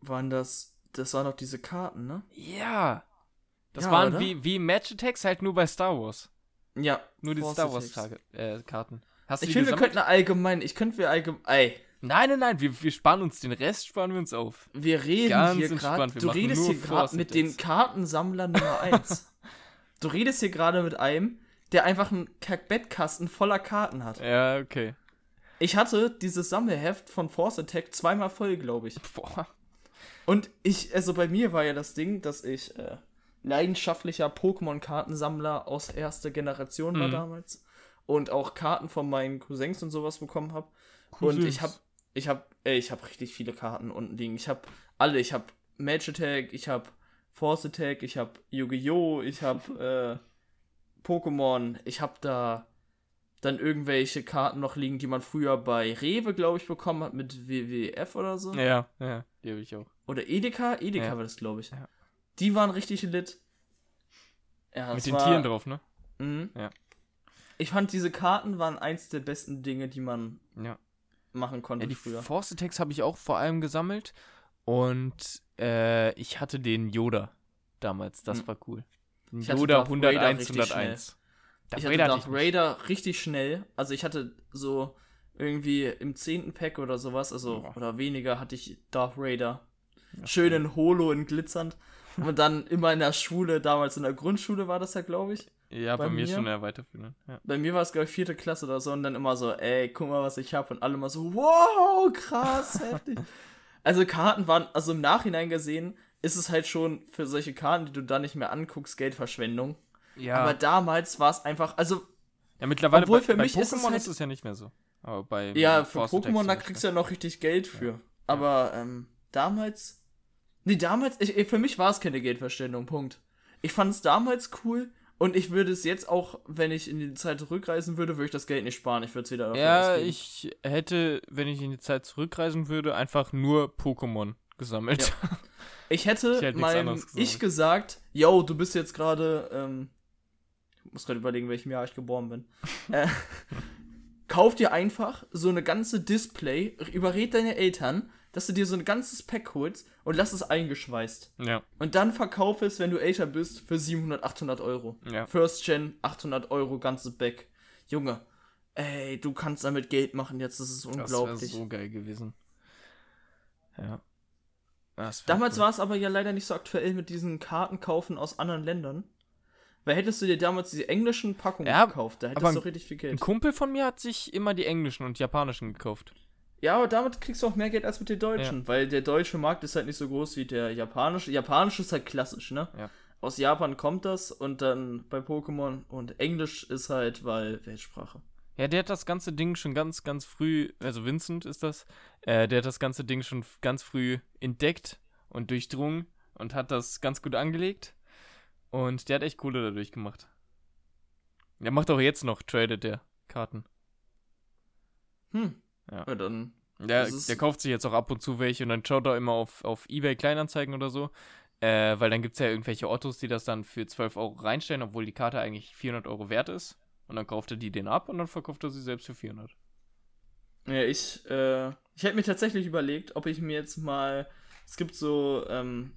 Waren das, das waren doch diese Karten, ne? Ja! Das Ja, waren oder? wie, wie Match Attacks, halt nur bei Star Wars. Ja. Nur die Force Star Wars äh, Karten. Hast du Ich finde, wir könnten allgemein, ich könnte wir allgemein, ey, Nein, nein, nein, wir, wir sparen uns den Rest, sparen wir uns auf. wir reden Ganz hier gerade, du redest hier gerade mit dem. Kartensammler Nummer 1. du redest hier gerade mit einem, der einfach einen Kack-Bettkasten voller Karten hat. Ja, okay. Ich hatte dieses Sammelheft von Force Attack zweimal voll, glaube ich. Boah. Und ich, also bei mir war ja das Ding, dass ich äh, leidenschaftlicher Pokémon-Kartensammler aus erster Generation war Mhm. damals. Und auch Karten von meinen Cousins und sowas bekommen habe. Und ich habe, ich habe, ich habe richtig viele Karten unten liegen. Ich habe alle, ich habe Match Attack, ich habe Force Attack, ich habe Yu-Gi-Oh!, ich habe äh, Pokémon, ich habe da dann irgendwelche Karten noch liegen, die man früher bei Rewe, glaube ich, bekommen hat mit WWF oder so. Ja, ja, die habe ich auch. Oder Edeka? Edeka Ja. war das, glaube ich. Ja. Die waren richtig lit. Ja, Mit den war, Tieren drauf, ne? Mhm. Ja. Ich fand, diese Karten waren eins der besten Dinge, die man Ja. machen konnte Ja, die früher. Force Attacks habe ich auch vor allem gesammelt. Und äh, ich hatte den Yoda damals. Das Hm. war cool. Den Yoda Darth Vader 101, richtig 101. Darth ich hatte Darth. Raider richtig schnell. Also ich hatte so irgendwie im zehnten Pack oder sowas, also Boah. oder weniger, hatte ich Darth Raider. Ja, Schön in Holo, in glitzernd. Und dann immer in der Schule, damals in der Grundschule war das ja, glaube ich. Ja, bei, bei mir mir? schon eher weiterführen. Ja. Bei mir war es, glaube ich, vierte Klasse oder so und dann immer so, ey, guck mal, was ich habe. Und alle mal so, wow, krass, heftig. Also Karten waren, also im Nachhinein gesehen, ist es halt schon für solche Karten, die du dann nicht mehr anguckst, Geldverschwendung. ja. Aber damals war es einfach, also Ja, mittlerweile Obwohl bei, für bei mich ist Pokémon es halt- ist es ja nicht mehr so. Aber bei Ja, für Pokémon, da kriegst du ja noch richtig Geld für. Ja. Aber ähm, damals. Nee, damals, ich, für mich war es keine Geldverschwendung, Punkt. Ich fand es damals cool und ich würde es jetzt auch, wenn ich in die Zeit zurückreisen würde, würde ich das Geld nicht sparen. Ich würde es wieder Ja, ich hätte, wenn ich in die Zeit zurückreisen würde, einfach nur Pokémon gesammelt. Ich hätte Ich hätte meinem. Ich gesagt, yo, du bist jetzt gerade, ähm, ich muss gerade überlegen, welchem Jahr ich geboren bin. äh, kauf dir einfach so eine ganze Display, überred deine Eltern, dass du dir so ein ganzes Pack holst und lass es eingeschweißt. ja. Und dann verkauf es, wenn du älter bist, für 700, 800 Euro. Ja. First Gen, 800 Euro, ganze Back. Junge, ey, du kannst damit Geld machen jetzt, das ist Das wäre unglaublich. so geil gewesen. Ja. Damals cool. war es aber ja leider nicht so aktuell mit diesen Kartenkaufen aus anderen Ländern. Weil hättest du dir damals die englischen Packungen Ja, gekauft, da hättest du richtig viel Ein Geld. Kumpel von mir hat sich immer die englischen und japanischen gekauft. Ja, aber damit kriegst du auch mehr Geld als mit den deutschen, weil der deutsche Markt ist halt nicht so groß wie der japanische. Japanisch ist halt klassisch, ne? Ja. Aus Japan kommt das und dann bei Pokémon und Englisch ist halt, weil Weltsprache. Ja, der hat das ganze Ding schon ganz, ganz früh, also Vincent ist das, äh, der hat das ganze Ding schon ganz früh entdeckt und durchdrungen und hat das ganz gut angelegt. Und der hat echt Kohle dadurch gemacht. Der macht auch jetzt noch, tradet der Karten. Hm. Ja. Ja, dann. Der, der kauft sich jetzt auch ab und zu welche und dann schaut er immer auf, auf Ebay Kleinanzeigen oder so. Äh, weil dann gibt es ja irgendwelche Ottos, die das dann für 12 Euro reinstellen, obwohl die Karte eigentlich 400 Euro wert ist. Und dann kauft er die den ab und dann verkauft er sie selbst für 400. Ja, ich, äh, ich hätte mir tatsächlich überlegt, ob ich mir jetzt mal. Es gibt so, ähm,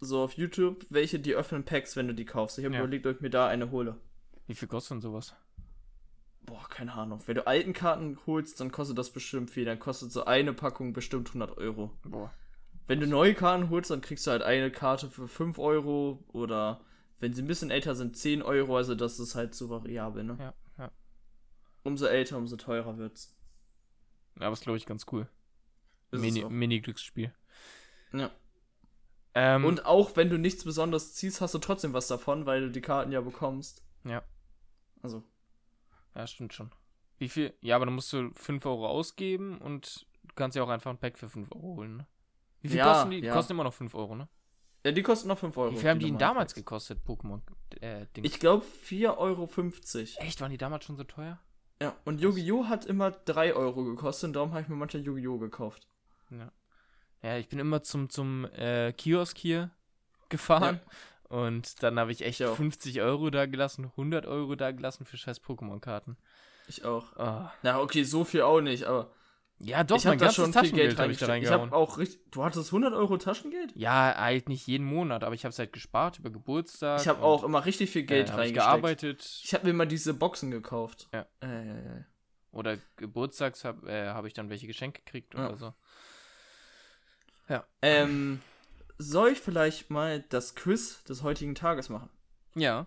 so auf YouTube, welche die öffnen Packs, wenn du die kaufst. Ich habe Ja. überlegt, ob ich mir da eine hole. Wie viel kostet denn sowas? Boah, keine Ahnung. Wenn du alten Karten holst, dann kostet das bestimmt viel. Dann kostet so eine Packung bestimmt 100 Euro. Boah. Wenn du neue Karten holst, dann kriegst du halt eine Karte für 5 Euro oder wenn sie ein bisschen älter sind, 10 Euro. Also das ist halt so variabel, ne? Ja, ja. Umso älter, umso teurer wird's. Aber ist, glaube ich, ganz cool. Es Mini-. Mini-Glücksspiel. Ja. Ähm, Und auch wenn du nichts Besonderes ziehst, hast du trotzdem was davon, weil du die Karten ja bekommst. Ja. Also, Ja, stimmt schon. Wie viel? Ja, aber dann musst du 5 Euro ausgeben und du kannst ja auch einfach ein Pack für 5 Euro holen, ne? Wie viel Ja, kosten die? Die ja. kosten immer noch 5 Euro, ne? ja, die kosten noch 5 Euro. Wie viel haben die denn damals Packs. gekostet, Pokémon? Äh? Ich glaube 4,50 Euro. Echt, waren die damals schon so teuer? Ja, und Yu-Gi-Oh! hat immer 3 Euro gekostet und darum habe ich mir manchmal Yu-Gi-Oh! gekauft. Ja, ich bin immer zum, zum äh, Kiosk hier gefahren und dann habe ich echt Ich auch. 50 Euro da gelassen, 100 Euro da gelassen für scheiß Pokémon-Karten. Ich auch. Ah. Na, okay, so viel auch nicht, aber Ja, doch, ich mein ganzes schon Taschengeld Geld habe ich da. Ich reingehauen. habe auch richtig. Du hattest 100 Euro Taschengeld? Ja, halt nicht jeden Monat, aber ich habe es halt gespart über Geburtstag. Ich habe auch immer richtig viel Geld äh, ich reingesteckt. gearbeitet. Ich habe mir mal diese Boxen gekauft. Ja. Äh, äh, äh. Oder Geburtstags habe äh, hab ich dann welche geschenkt gekriegt Ja. oder so. Ähm, soll ich vielleicht mal das Quiz des heutigen Tages machen? Ja.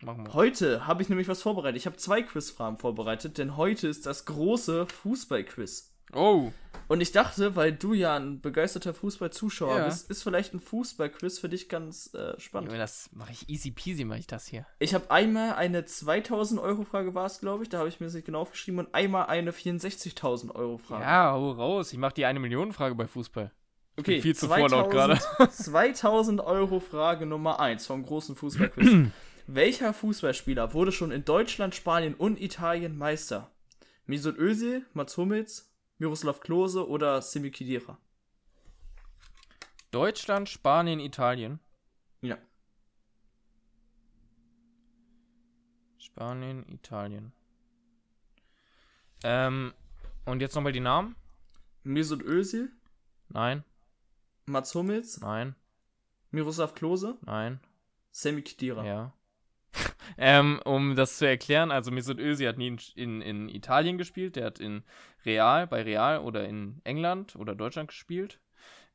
Machen wir. Heute habe ich nämlich was vorbereitet. Ich habe zwei Quizfragen vorbereitet, denn heute ist das große Fußballquiz. Oh. Und ich dachte, weil du ja ein begeisterter Fußballzuschauer Ja. bist, ist vielleicht ein Fußballquiz für dich ganz äh, spannend. Junge, das mache ich easy peasy, mache ich das hier. Ich habe einmal eine 2000 Euro Frage war es, glaube ich, da habe ich mir das nicht genau aufgeschrieben und einmal eine 64.000 Euro Frage. Ja, hau raus. Ich mache die eine Million Frage bei Fußball. Okay, viel zu vorlaut gerade. 2000 Euro Frage Nummer 1 vom großen Fußballquiz. Welcher Fußballspieler wurde schon in Deutschland, Spanien und Italien Meister? Mesut Özil, Mats Hummels, Miroslav Klose oder Simi Khedira? Deutschland, Spanien, Italien. Ja. Spanien, Italien. Ähm, und jetzt nochmal die Namen? Mesut Özil, Nein, Mats Hummels, nein, Miroslav Klose, nein. Semi Khedira. Ja. ähm, um das zu erklären, also Mesut Özil hat nie in, in, in Italien gespielt, der hat in Real, bei Real oder in England oder Deutschland gespielt.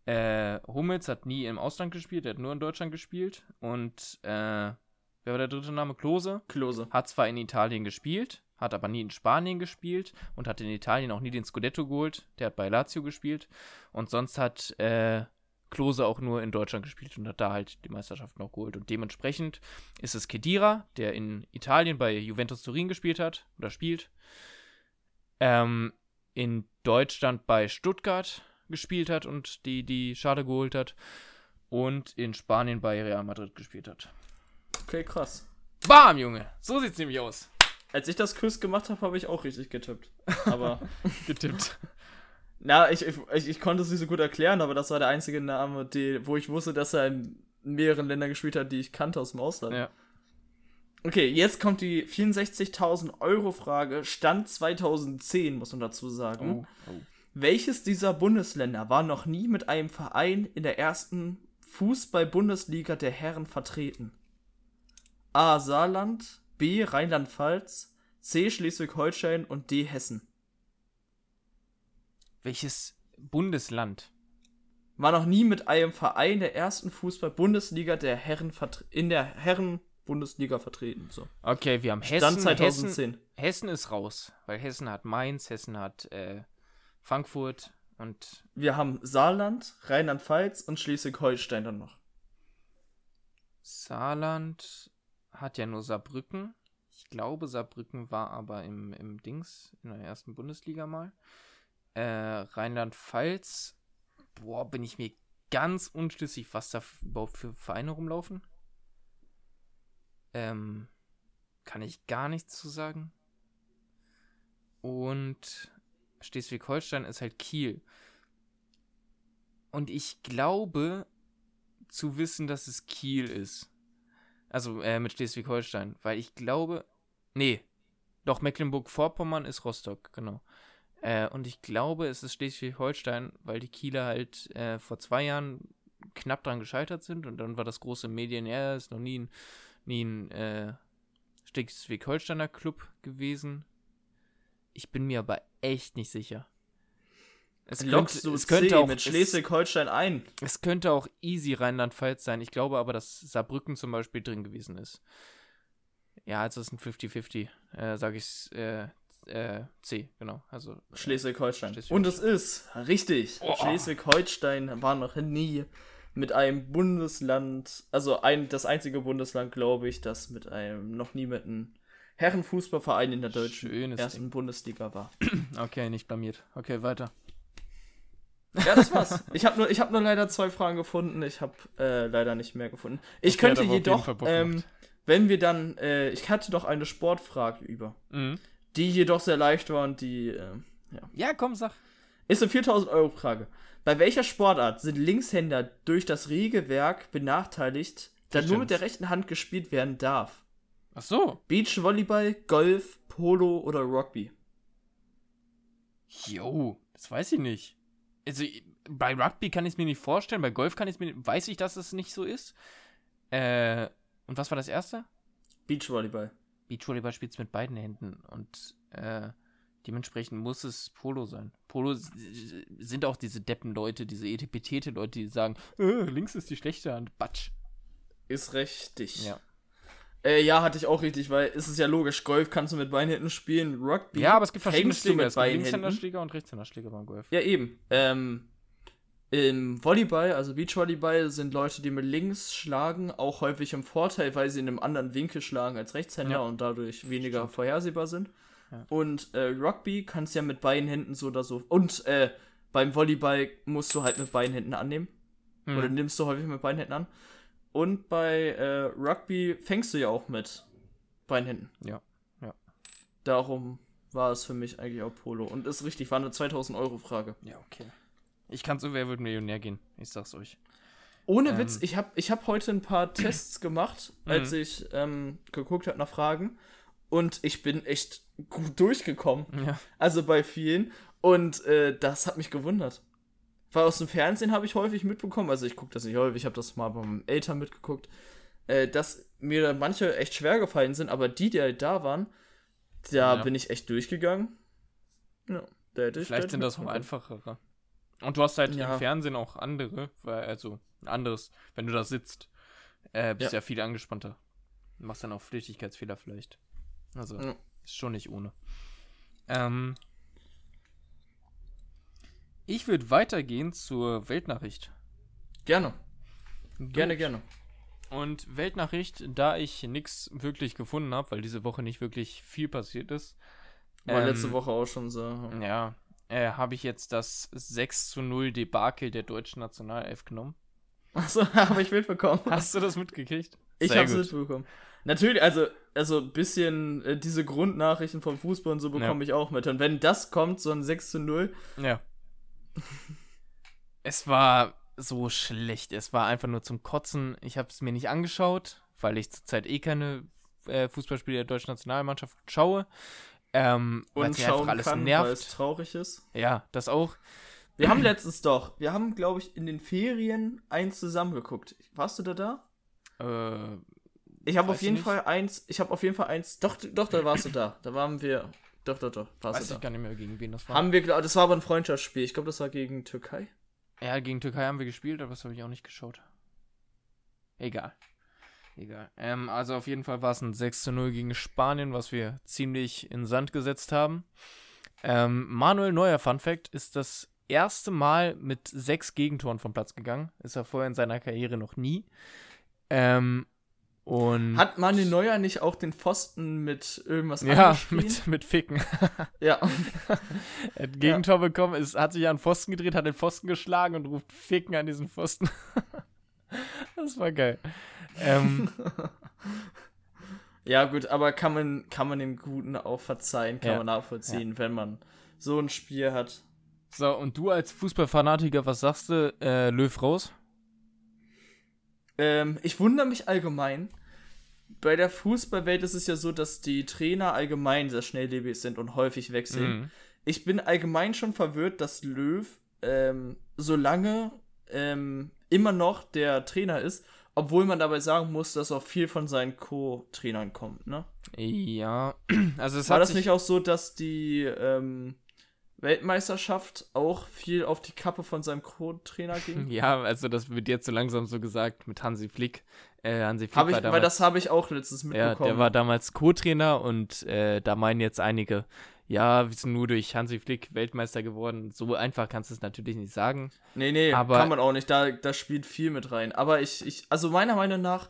Äh, Hummels hat nie im Ausland gespielt, der hat nur in Deutschland gespielt. Und äh, wer war der dritte Name? Klose? Klose. Hat zwar in Italien gespielt, hat aber nie in Spanien gespielt und hat in Italien auch nie den Scudetto geholt. Der hat bei Lazio gespielt. Und sonst hat äh, Klose auch nur in Deutschland gespielt und hat da halt die Meisterschaft noch geholt. Und dementsprechend ist es Kedira, der in Italien bei Juventus Turin gespielt hat oder spielt. Ähm, in Deutschland bei Stuttgart gespielt hat und die, die Schade geholt hat. Und in Spanien bei Real Madrid gespielt hat. Okay, krass. Bam, Junge! So sieht's nämlich aus. Als ich das Quiz gemacht habe, habe ich auch richtig getippt. Aber. Getippt. Na, ich, ich, ich konnte es nicht so gut erklären, aber das war der einzige Name, die, wo ich wusste, dass er in mehreren Ländern gespielt hat, die ich kannte aus dem Ausland. Ja. Okay, jetzt kommt die 64.000 Euro Frage. Stand 2010, muss man dazu sagen. Oh, oh. Welches dieser Bundesländer war noch nie mit einem Verein in der ersten Fußball-Bundesliga der Herren vertreten? A. Saarland, B. Rheinland-Pfalz, C. Schleswig-Holstein und D. Hessen. Welches Bundesland? War noch nie mit einem Verein der ersten Fußball-Bundesliga der Herren in der Herren-Bundesliga vertreten. So. Okay, wir haben Hessen. Stand 2010. Hessen, Hessen ist raus, weil Hessen hat Mainz, Hessen hat äh, Frankfurt und Wir haben Saarland, Rheinland-Pfalz und Schleswig-Holstein dann noch. Saarland hat ja nur Saarbrücken. Ich glaube, Saarbrücken war aber im, im Dings, in der ersten Bundesliga mal. Äh, Rheinland-Pfalz, boah, bin ich mir ganz unschlüssig, was da überhaupt für Vereine rumlaufen. Ähm, kann ich gar nichts zu sagen. Und Schleswig-Holstein ist halt Kiel. Und ich glaube zu wissen, dass es Kiel ist. Also äh, mit Schleswig-Holstein. Weil ich glaube. Nee. Doch, Mecklenburg-Vorpommern ist Rostock, genau. Äh, und ich glaube, es ist Schleswig-Holstein, weil die Kieler halt äh, vor zwei Jahren knapp dran gescheitert sind und dann war das große Medien, ja, ist noch nie ein, nie ein äh, Schleswig-Holsteiner Club gewesen. Ich bin mir aber echt nicht sicher. Es Lockst du es könnte auch mit es- Schleswig-Holstein ein? es könnte auch easy Rheinland-Pfalz sein. Ich glaube aber, dass Saarbrücken zum Beispiel drin gewesen ist. Ja, also es ist ein 50-50. Äh, Sage ich äh, äh, C, genau. Also äh, Schleswig-Holstein. Schleswig-Holstein. Und es ist richtig. Oh. Schleswig-Holstein war noch nie mit einem Bundesland, also ein, das einzige Bundesland, glaube ich, das mit einem, noch nie mit einem Herrenfußballverein in der deutschen Schönes ersten Bundesliga war. Okay, nicht blamiert. Okay, weiter. Ja, das war's. Ich habe nur, ich hab nur leider zwei Fragen gefunden. Ich habe äh, leider nicht mehr gefunden. Ich Okay, könnte jedoch, ähm, wenn wir dann, äh, ich hatte doch eine Sportfrage über, Mhm. Die jedoch sehr leicht war und die äh, Ja, komm, sag. Ist eine 4000 Euro Frage. Bei welcher Sportart sind Linkshänder durch das Regelwerk benachteiligt, da nur mit der rechten Hand gespielt werden darf? Ach so. Beachvolleyball, Golf, Polo oder Rugby? Jo, das weiß ich nicht. Also, bei Rugby kann ich es mir nicht vorstellen, bei Golf kann ich mir, weiß ich, dass es nicht so ist. Äh, und was war das erste? Beachvolleyball. Beachvolleyball spielt es mit beiden Händen und äh, dementsprechend muss es Polo sein. Polo sind auch diese Deppen-Leute, diese Etepetete-Leute, die sagen, äh, links ist die schlechte Hand, Batsch. Ist richtig. Ja. Äh, ja, hatte ich auch richtig, weil es ist ja logisch, Golf kannst du mit Beinhänden spielen, Rugby. ja, aber es gibt verschiedene Schläger. Es gibt. Linkshänderschläger und Rechtshänderschläger beim Golf. Ja, eben. Ähm, Im Volleyball, also Beachvolleyball, sind Leute, die mit links schlagen, auch häufig im Vorteil, weil sie in einem anderen Winkel schlagen als Rechtshänder Ja. und dadurch weniger vorhersehbar sind. Ja. Und äh, Rugby kannst ja mit beiden Händen so oder so. Und äh, beim Volleyball musst du halt mit beiden Händen annehmen. Hm. Oder nimmst du häufig mit beiden Händen an. Und bei äh, Rugby fängst du ja auch mit beiden Händen. Ja, ja. Darum war es für mich eigentlich auch Polo. Und ist richtig, war eine 2000 Euro Frage. Ja, okay. Ich kann zu Wer wird Millionär gehen. Ich sag's euch. Ohne Ähm. Witz, ich habe ich hab heute ein paar Tests gemacht, als Mhm. ich ähm, geguckt habe nach Fragen. Und ich bin echt gut durchgekommen. Ja. Also bei vielen. Und äh, das hat mich gewundert. Weil aus dem Fernsehen habe ich häufig mitbekommen, also ich gucke das nicht häufig, ich habe das mal bei meinen Eltern mitgeguckt, äh, dass mir da manche echt schwer gefallen sind, aber die, die halt da waren, da Ja. bin ich echt durchgegangen. Ja, da hätte ich Vielleicht sind das auch einfachere. Und du hast halt Ja. im Fernsehen auch andere, weil, also ein anderes, wenn du da sitzt, äh, bist ja. Ja. viel angespannter. Machst dann auch Flüchtigkeitsfehler vielleicht. Also, Ja. ist schon nicht ohne. Ähm, ich würde weitergehen zur Weltnachricht. Gerne. Gerne, gerne. Und Weltnachricht, da ich nichts wirklich gefunden habe, weil diese Woche nicht wirklich viel passiert ist. War ähm, letzte Woche auch schon so. Ja, äh, habe ich jetzt das 6 zu 0 Debakel der deutschen Nationalelf genommen. Achso, habe ich mitbekommen. Hast du das mitgekriegt? Ich habe es mitbekommen. Natürlich, also, also ein bisschen äh, diese Grundnachrichten vom Fußball und so bekomme ich auch mit. Und wenn das kommt, so ein 6 zu 0, Ja. es war so schlecht. Es war einfach nur zum Kotzen. Ich habe es mir nicht angeschaut, weil ich zurzeit eh keine äh, Fußballspiele der deutschen Nationalmannschaft schaue. Ähm, weil und schauen alles kann, weil nervt. es traurig ist. Ja, das auch. Wir haben letztens doch, wir haben, glaube ich, in den Ferien eins zusammengeguckt. Warst du da da? Äh, Ich habe auf jeden ich. Fall eins, ich habe auf jeden Fall eins, doch, doch, da warst du da. Da waren wir, doch, doch, doch, warst weiß du ich da. gar nicht mehr, gegen wen das war. Haben wir, das war aber ein Freundschaftsspiel. Ich glaube, das war gegen Türkei. Ja, gegen Türkei haben wir gespielt, aber das habe ich auch nicht geschaut. Egal. Egal. Ähm, also auf jeden Fall war es ein 6 zu 0 gegen Spanien, was wir ziemlich in Sand gesetzt haben. Ähm, Manuel Neuer, Fun Fact, ist das erste Mal mit sechs Gegentoren vom Platz gegangen. Ist er vorher in seiner Karriere noch nie. Ähm, und Hat Manuel Neuer nicht auch den Pfosten mit irgendwas ja, mit, mit Ficken. Ja. Er hat ein Gegentor bekommen, ist, hat sich an den Pfosten gedreht, hat den Pfosten geschlagen und ruft Ficken an diesen Pfosten. das war geil. Ähm, Ja, gut, aber kann man, kann man dem Guten auch verzeihen, kann Ja. man nachvollziehen, wenn man so ein Spiel hat. so, und du als Fußballfanatiker, was sagst du? Äh, Löw raus? Ähm, ich wundere mich allgemein. Bei der Fußballwelt ist es ja so, dass die Trainer allgemein sehr schnelllebig sind und häufig wechseln. Mhm. Ich bin allgemein schon verwirrt, dass Löw ähm, so lange ähm, immer noch der Trainer ist, obwohl man dabei sagen muss, dass auch viel von seinen Co-Trainern kommt, ne? Ja, also es War das nicht auch so, dass die ähm, Weltmeisterschaft auch viel auf die Kappe von seinem Co-Trainer ging? Ja, also das wird jetzt so langsam so gesagt mit Hansi Flick. Äh, Hansi Flick Hab ich, war weil damals, das habe ich auch letztens ja, mitbekommen. der war damals Co-Trainer und äh, da meinen jetzt einige, ja, wir sind nur durch Hansi Flick Weltmeister geworden. So einfach kannst du es natürlich nicht sagen. nee, nee, aber- kann man auch nicht. Da, da spielt viel mit rein. Aber ich, ich, also meiner Meinung nach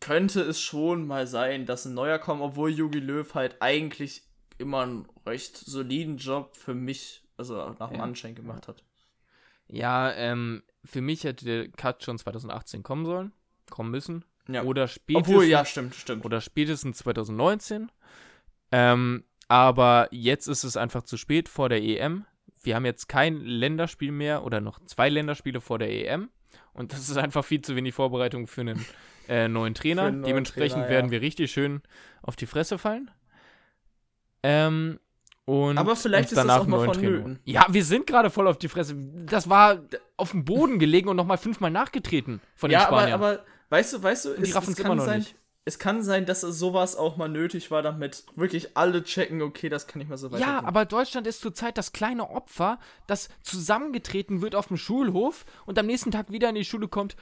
könnte es schon mal sein, dass ein neuer kommt, obwohl Jogi Löw halt eigentlich immer einen recht soliden Job für mich, also nach dem Ja. Anschein gemacht hat. Ja, ähm, für mich hätte der Cut schon 2018 kommen sollen, kommen müssen. Ja. Oder spätestens, Obwohl, ja, stimmt, stimmt. oder spätestens 2019. Ähm, aber jetzt ist es einfach zu spät vor der EM. Wir haben jetzt kein Länderspiel mehr oder noch zwei Länderspiele vor der EM. Und das ist einfach viel zu wenig Vorbereitung für einen äh, neuen Trainer. Einen neuen Dementsprechend Trainer, werden ja. wir richtig schön auf die Fresse fallen. Ähm, und Aber vielleicht ist das auch mal vonnöten. Ja, wir sind gerade voll auf die Fresse. Das war auf dem Boden gelegen und nochmal fünfmal nachgetreten von den ja, aber, Spaniern. aber weißt du, weißt du, die raffen es immer noch sein, nicht. Es kann sein, dass sowas auch mal nötig war, damit wirklich alle checken, okay, das kann nicht mehr so weitergehen. Ja, aber Deutschland ist zurzeit das kleine Opfer, das zusammengetreten wird auf dem Schulhof und am nächsten Tag wieder in die Schule kommt.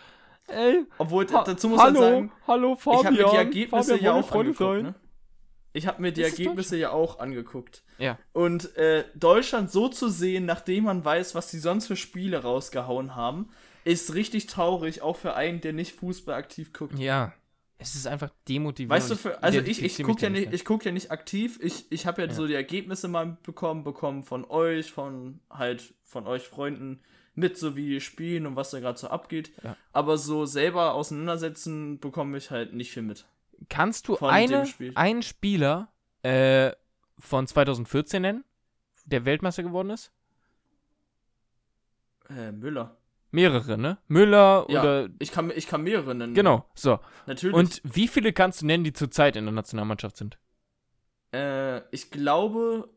Ey, Obwohl, ha dazu muss man hallo, sagen, hallo ich habe Fabian. mir die Ergebnisse Fabian, ja auch Freunde angeguckt, ne? Ich habe mir die ist Ergebnisse ja auch angeguckt. Ja. Und äh, Deutschland so zu sehen, nachdem man weiß, was die sonst für Spiele rausgehauen haben, ist richtig traurig, auch für einen, der nicht Fußball aktiv guckt. Ja. Es ist einfach demotivierend. Weißt du, für, also ich, ich identifiziere gucke ja, nicht- ich guck ja nicht aktiv, ich, ich habe ja, Ja. so die Ergebnisse mal bekommen, bekommen von euch, von halt von euch Freunden mit, so wie die spielen und was da gerade so abgeht. Ja. Aber so selber auseinandersetzen bekomme ich halt nicht viel mit. Kannst du eine, Spiel. einen Spieler äh, von 2014 nennen, der Weltmeister geworden ist? Äh, Müller. Mehrere, ne? Müller Ja, oder. ich kann, ich kann mehrere nennen. Genau, so. Natürlich. Und wie viele kannst du nennen, die zurzeit in der Nationalmannschaft sind? Äh, ich glaube,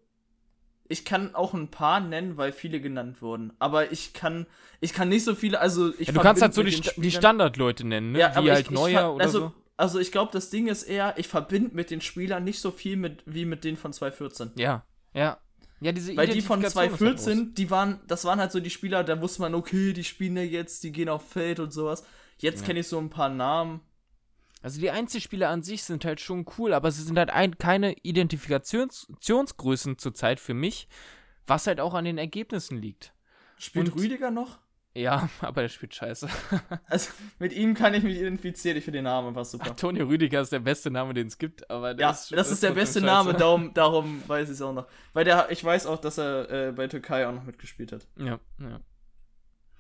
ich kann auch ein paar nennen, weil viele genannt wurden. Aber ich kann, ich kann nicht so viele, also ich Ja, du kannst halt so die, die Standardleute nennen, ne? Ja, Wie aber halt ich, Neuer ich, oder also, so. Also ich glaube, das Ding ist eher, ich verbinde mit den Spielern nicht so viel mit, wie mit denen von 2014. Ja, ja. Ja, diese Weil die von Identifikation ist halt 2014, die waren, das waren halt so die Spieler, da wusste man, okay, die spielen ja jetzt, die gehen auf Feld und sowas. Jetzt Ja. kenne ich so ein paar Namen. Also die Einzelspieler an sich sind halt schon cool, aber sie sind halt ein, keine Identifikationsgrößen zurzeit für mich, was halt auch an den Ergebnissen liegt. Spielt Und- Rüdiger noch? Ja, aber er spielt scheiße. Also mit ihm kann ich mich identifizieren. Ich finde den Namen einfach super. Antonio Rüdiger ist der beste Name, den es gibt, aber ja, das, das ist der beste Name, darum, darum weiß ich es auch noch. Weil der, ich weiß auch, dass er äh, bei Türkei auch noch mitgespielt hat. Ja, ja.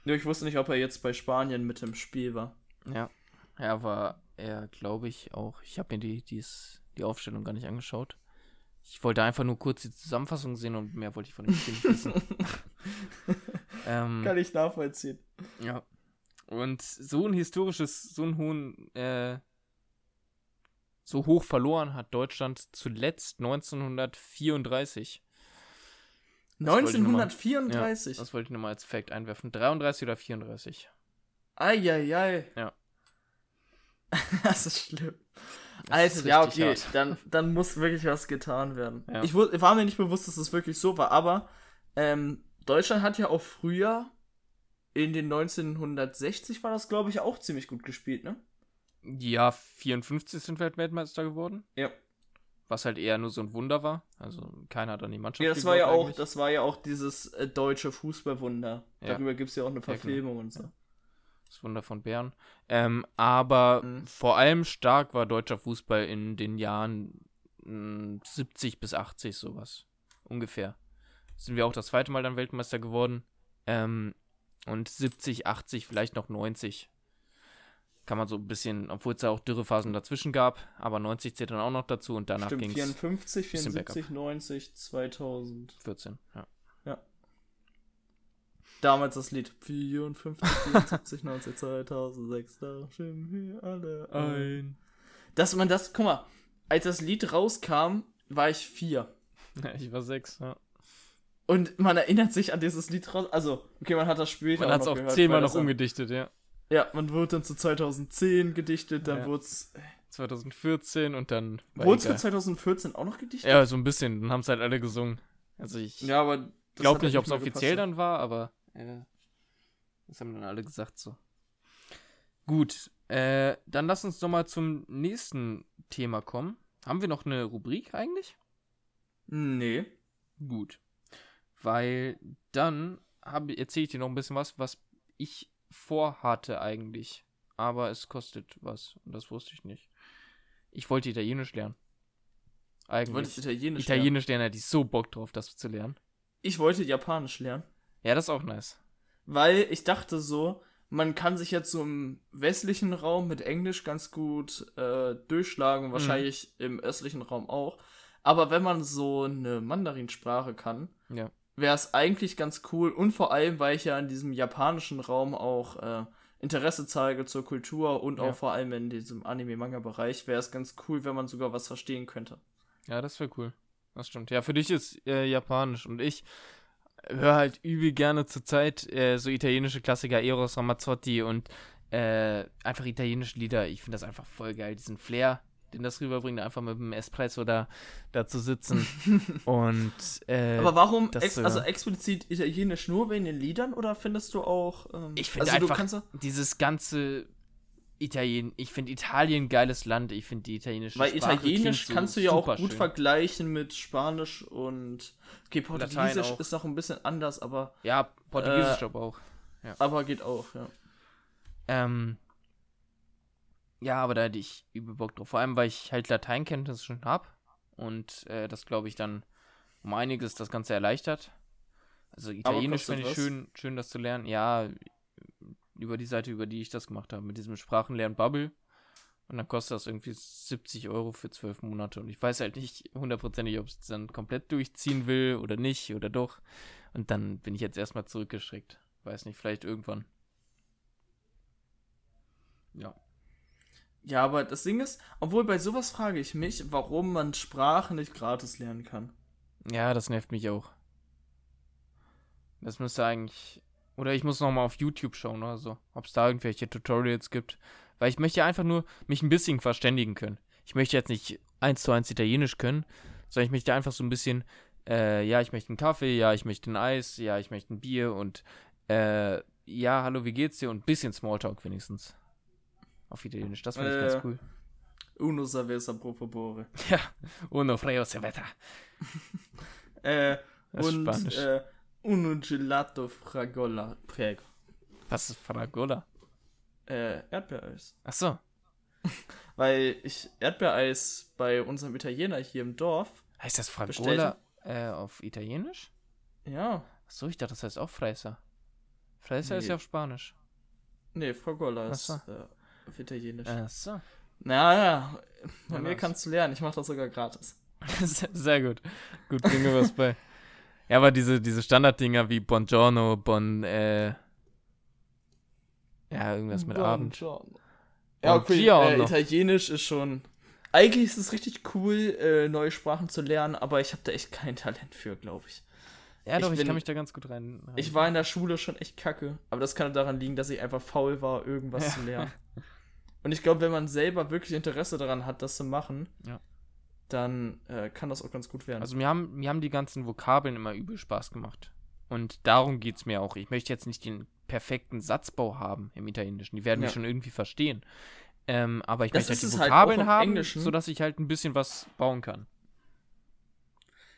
Nur ich wusste nicht, ob er jetzt bei Spanien mit im Spiel war. Ja, er war er, glaube ich, auch. Ich habe mir die, dies, die Aufstellung gar nicht angeschaut. Ich wollte einfach nur kurz die Zusammenfassung sehen und mehr wollte ich von dem Spiel nicht wissen. Ähm, Kann ich nachvollziehen. Ja. Und so ein historisches, so einen hohen, äh, so hoch verloren hat Deutschland zuletzt 1934. 1934? Das, ja, das wollte ich nochmal als Fact einwerfen. 33 oder 34? Eieiei. Ja. das ist schlimm. Alter, ja, okay, dann, dann muss wirklich was getan werden. Ja. Ich war mir nicht bewusst, dass das wirklich so war, aber ähm, Deutschland hat ja auch früher, in den 1960 war das, glaube ich, auch ziemlich gut gespielt, ne? Ja, 54 sind Weltmeister geworden. Ja. Was halt eher nur so ein Wunder war. Also keiner hat an die Mannschaft Ja, das war ja auch, das war ja auch dieses äh, deutsche Fußballwunder. Ja. Darüber gibt es ja auch eine Verfilmung ja, genau. und so. Das Wunder von Bern. Ähm, aber mhm. vor allem stark war deutscher Fußball in den Jahren mh, 70 bis 80 sowas. Ungefähr. Sind wir auch das zweite Mal dann Weltmeister geworden. Ähm, und 70, 80, vielleicht noch 90. Kann man so ein bisschen, obwohl es ja auch Dürrephasen dazwischen gab, aber 90 zählt dann auch noch dazu und danach ging es. 54, 74, 90, 2000. 14, ja. Damals das Lied 54, 74, 90, 2006, da stimmen wir alle ein. Dass man das, guck mal, als das Lied rauskam, war ich vier. Ja, ich war sechs, ja. Und man erinnert sich an dieses Lied raus. Also, okay, man hat das Spiel. Man hat es auch zehnmal noch umgedichtet, ja. Ja, man wurde dann zu 2010 gedichtet, dann ja. wurde es. 2014 und dann. Wurde es für 2014 auch noch gedichtet? Ja, so ein bisschen. Dann haben es halt alle gesungen. Also ich. Ja, aber. Glaube nicht, ob es offiziell dann war, aber. Ja. Das haben dann alle gesagt so. Gut, äh, dann lass uns doch mal zum nächsten Thema kommen. Haben wir noch eine Rubrik eigentlich? Nee. Gut. Weil dann erzähle ich dir noch ein bisschen was, was ich vorhatte eigentlich. Aber es kostet was. Und das wusste ich nicht. Ich wollte Italienisch lernen. Eigentlich. Du wolltest Italienisch, Italienisch lernen? Italienisch lernen, hätte ich so Bock drauf, das zu lernen. Ich wollte Japanisch lernen. Ja, das ist auch nice. Weil ich dachte so, man kann sich jetzt so im westlichen Raum mit Englisch ganz gut äh, durchschlagen, wahrscheinlich mhm. im östlichen Raum auch. Aber wenn man so eine Mandarinsprache kann, ja. Wäre es eigentlich ganz cool. Und vor allem, weil ich ja in diesem japanischen Raum auch äh, Interesse zeige zur Kultur und ja. auch vor allem in diesem Anime-Manga-Bereich, wäre es ganz cool, wenn man sogar was verstehen könnte. Ja, das wäre cool. Das stimmt. Ja, für dich ist äh, Japanisch und ich höre halt übel gerne zur Zeit äh, so italienische Klassiker, Eros Ramazzotti und äh, einfach italienische Lieder. Ich finde das einfach voll geil, diesen Flair, den das rüberbringt, einfach mit dem Espresso da, da zu sitzen. und äh, Aber warum ex also explizit italienisch nur wegen den Liedern oder findest du auch ähm, Ich finde also einfach dieses ganze Italien, ich finde Italien ein geiles Land. Ich finde die italienische Weil Sprache Italienisch kannst du ja auch gut schön. vergleichen mit Spanisch und okay, Portugiesisch ist noch ein bisschen anders, aber ja, Portugiesisch äh, aber auch. Ja. Aber geht auch, ja. Ähm, ja, aber da hätte ich übel Bock drauf. Vor allem, weil ich halt Lateinkenntnisse schon habe und äh, das glaube ich dann um einiges das Ganze erleichtert. Also Italienisch finde ich schön, schön, das zu lernen. Ja, über die Seite, über die ich das gemacht habe, mit diesem Sprachenlernen Bubble. Und dann kostet das irgendwie 70 Euro für zwölf Monate. Und ich weiß halt nicht hundertprozentig, ob es dann komplett durchziehen will oder nicht oder doch. Und dann bin ich jetzt erstmal zurückgeschreckt. Weiß nicht, vielleicht irgendwann. Ja. Ja, aber das Ding ist, obwohl bei sowas frage ich mich, warum man Sprachen nicht gratis lernen kann. Ja, das nervt mich auch. Das müsste eigentlich oder ich muss nochmal auf YouTube schauen oder so, ob es da irgendwelche Tutorials gibt. Weil ich möchte einfach nur mich ein bisschen verständigen können. Ich möchte jetzt nicht eins zu eins Italienisch können, sondern ich möchte einfach so ein bisschen, äh, ja, ich möchte einen Kaffee, ja, ich möchte ein Eis, ja, ich möchte ein Bier und, äh, ja, hallo, wie geht's dir? Und ein bisschen Smalltalk wenigstens. Auf Italienisch, das finde ich äh, ganz cool. Uno cerveza pro favore. Ja, uno frio cerveza. äh, und, Spanisch. Äh, Uno gelato fragola, prego. Was ist Fragola? Äh, Erdbeereis. Ach so. Weil ich Erdbeereis bei unserem Italiener hier im Dorf. Heißt das. Fragola äh, auf Italienisch? Ja. Ach so, ich dachte, das heißt auch Freiser. Freiser ist Nee. ja auf Spanisch. Nee, Fragola ist äh, auf Italienisch. Ach so. Naja, bei Ja, mir kannst du lernen. Ich mache das sogar gratis. sehr, sehr gut. Gut, bringen wir was bei. Ja, aber diese, diese Standarddinger wie Buongiorno, Bon, äh. Ja, irgendwas mit Abend. Buongiorno. Ja, okay. Äh. Italienisch ist schon. Eigentlich ist es richtig cool, äh, neue Sprachen zu lernen, aber ich habe da echt kein Talent für, glaube ich. Ja, doch, Ich ich, bin- kann mich da ganz gut rein. rein Ich war in der Schule schon echt kacke, aber das kann daran liegen, dass ich einfach faul war, irgendwas Ja. zu lernen. Und ich glaube, wenn man selber wirklich Interesse daran hat, das zu machen, Ja. dann äh, kann das auch ganz gut werden. Also mir haben, mir haben die ganzen Vokabeln immer übel Spaß gemacht. Und darum geht es mir auch. Ich möchte jetzt nicht den perfekten Satzbau haben im Italienischen. Die werden mich Ja. schon irgendwie verstehen. Ähm, aber ich Das möchte halt die halt Vokabeln im haben, Englischen. sodass ich halt ein bisschen was bauen kann.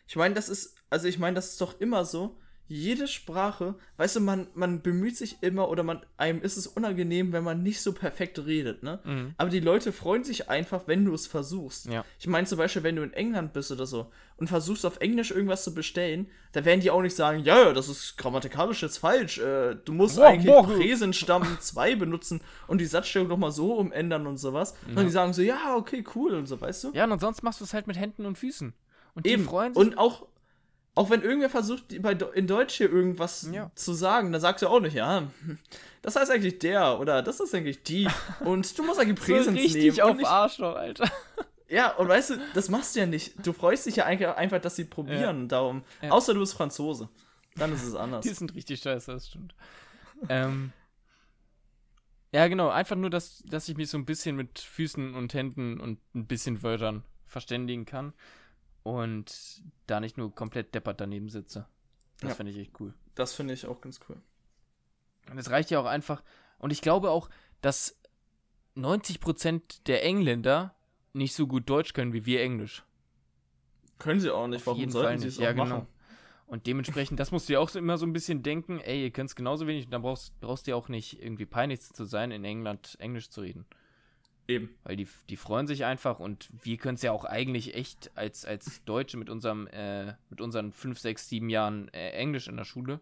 Ich meine, das ist, also ich meine, das ist doch immer so. Jede Sprache, weißt du, man, man bemüht sich immer oder man, einem ist es unangenehm, wenn man nicht so perfekt redet, ne? Mhm. Aber die Leute freuen sich einfach, wenn du es versuchst. Ja. Ich meine zum Beispiel, wenn du in England bist oder so und versuchst auf Englisch irgendwas zu bestellen, da werden die auch nicht sagen, ja, ja, das ist grammatikalisch jetzt falsch. Äh, du musst Wow, eigentlich wow. Präsentstamm 2 benutzen und die Satzstellung nochmal so umändern und sowas. Und die sagen so, ja, okay, cool und so, weißt du? Ja, und sonst machst du es halt mit Händen und Füßen. Und die Eben. freuen sich. Und auch, auch wenn irgendwer versucht, in Deutsch hier irgendwas Ja. zu sagen, dann sagst du auch nicht, ja, das heißt eigentlich der oder das ist eigentlich die. Und du musst eigentlich so Präsens nehmen. richtig auf nicht, Arschloch, Alter. Ja, und weißt du, das machst du ja nicht. Du freust dich ja einfach, dass sie probieren. Darum. Ja. Außer du bist Franzose. Dann ist es anders. Die sind richtig scheiße, das stimmt. ähm, ja, genau. Einfach nur, dass, dass ich mich so ein bisschen mit Füßen und Händen und ein bisschen Wörtern verständigen kann. Und da nicht nur komplett deppert daneben sitze. Das Ja. finde ich echt cool. Das finde ich auch ganz cool. Und es reicht ja auch einfach. Und ich glaube auch, dass 90% der Engländer nicht so gut Deutsch können wie wir Englisch. Können sie auch nicht. Auf Warum jeden sollten Fall sie nicht. es auch Ja, genau. machen? Und dementsprechend, das musst du ja auch so immer so ein bisschen denken, ey, ihr könnt es genauso wenig, dann brauchst, brauchst du ja auch nicht irgendwie peinlich zu sein, in England Englisch zu reden. Eben. Weil die, die freuen sich einfach und wir können es ja auch eigentlich echt als, als Deutsche mit unserem, äh, mit unseren 5, 6, 7 Jahren äh, Englisch in der Schule,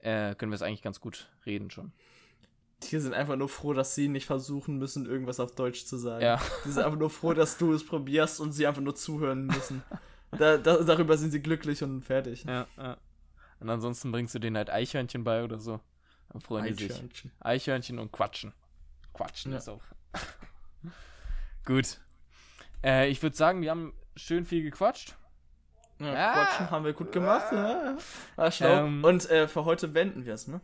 äh, können wir es eigentlich ganz gut reden schon. Die sind einfach nur froh, dass sie nicht versuchen müssen, irgendwas auf Deutsch zu sagen. Ja. Die sind einfach nur froh, dass du es probierst und sie einfach nur zuhören müssen. da, da, darüber sind sie glücklich und fertig. Ja, ja. Und ansonsten bringst du denen halt Eichhörnchen bei oder so. Dann freuen die sich. Eichhörnchen. Eichhörnchen und Quatschen. Quatschen Ja. ist auch. Gut. Äh, ich würde sagen, wir haben schön viel gequatscht. Ja, Ah. Quatschen haben wir gut gemacht. Ja. War schlau. Ähm. und äh, für heute beenden wir es, ne?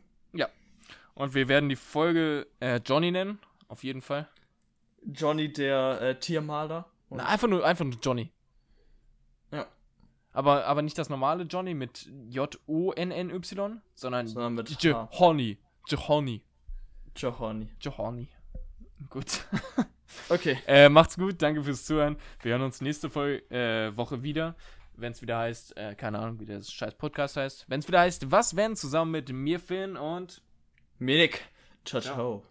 Und wir werden die Folge äh, Johnny nennen. Auf jeden Fall. Johnny, der äh, Tiermaler. Na, einfach nur, einfach nur Johnny. Ja. Aber, aber nicht das normale Johnny mit J-O-N-N-Y, sondern Sondern mit H. Johonny. Johonny. Johonny. Johonny. Gut. Okay. Äh, macht's gut, danke fürs Zuhören. Wir hören uns nächste Folge, äh, Woche wieder. Wenn es wieder heißt, äh, keine Ahnung, wie der scheiß Podcast heißt. Wenn es wieder heißt, was wenn, zusammen mit mir, Finn und Minik. Ciao, ciao.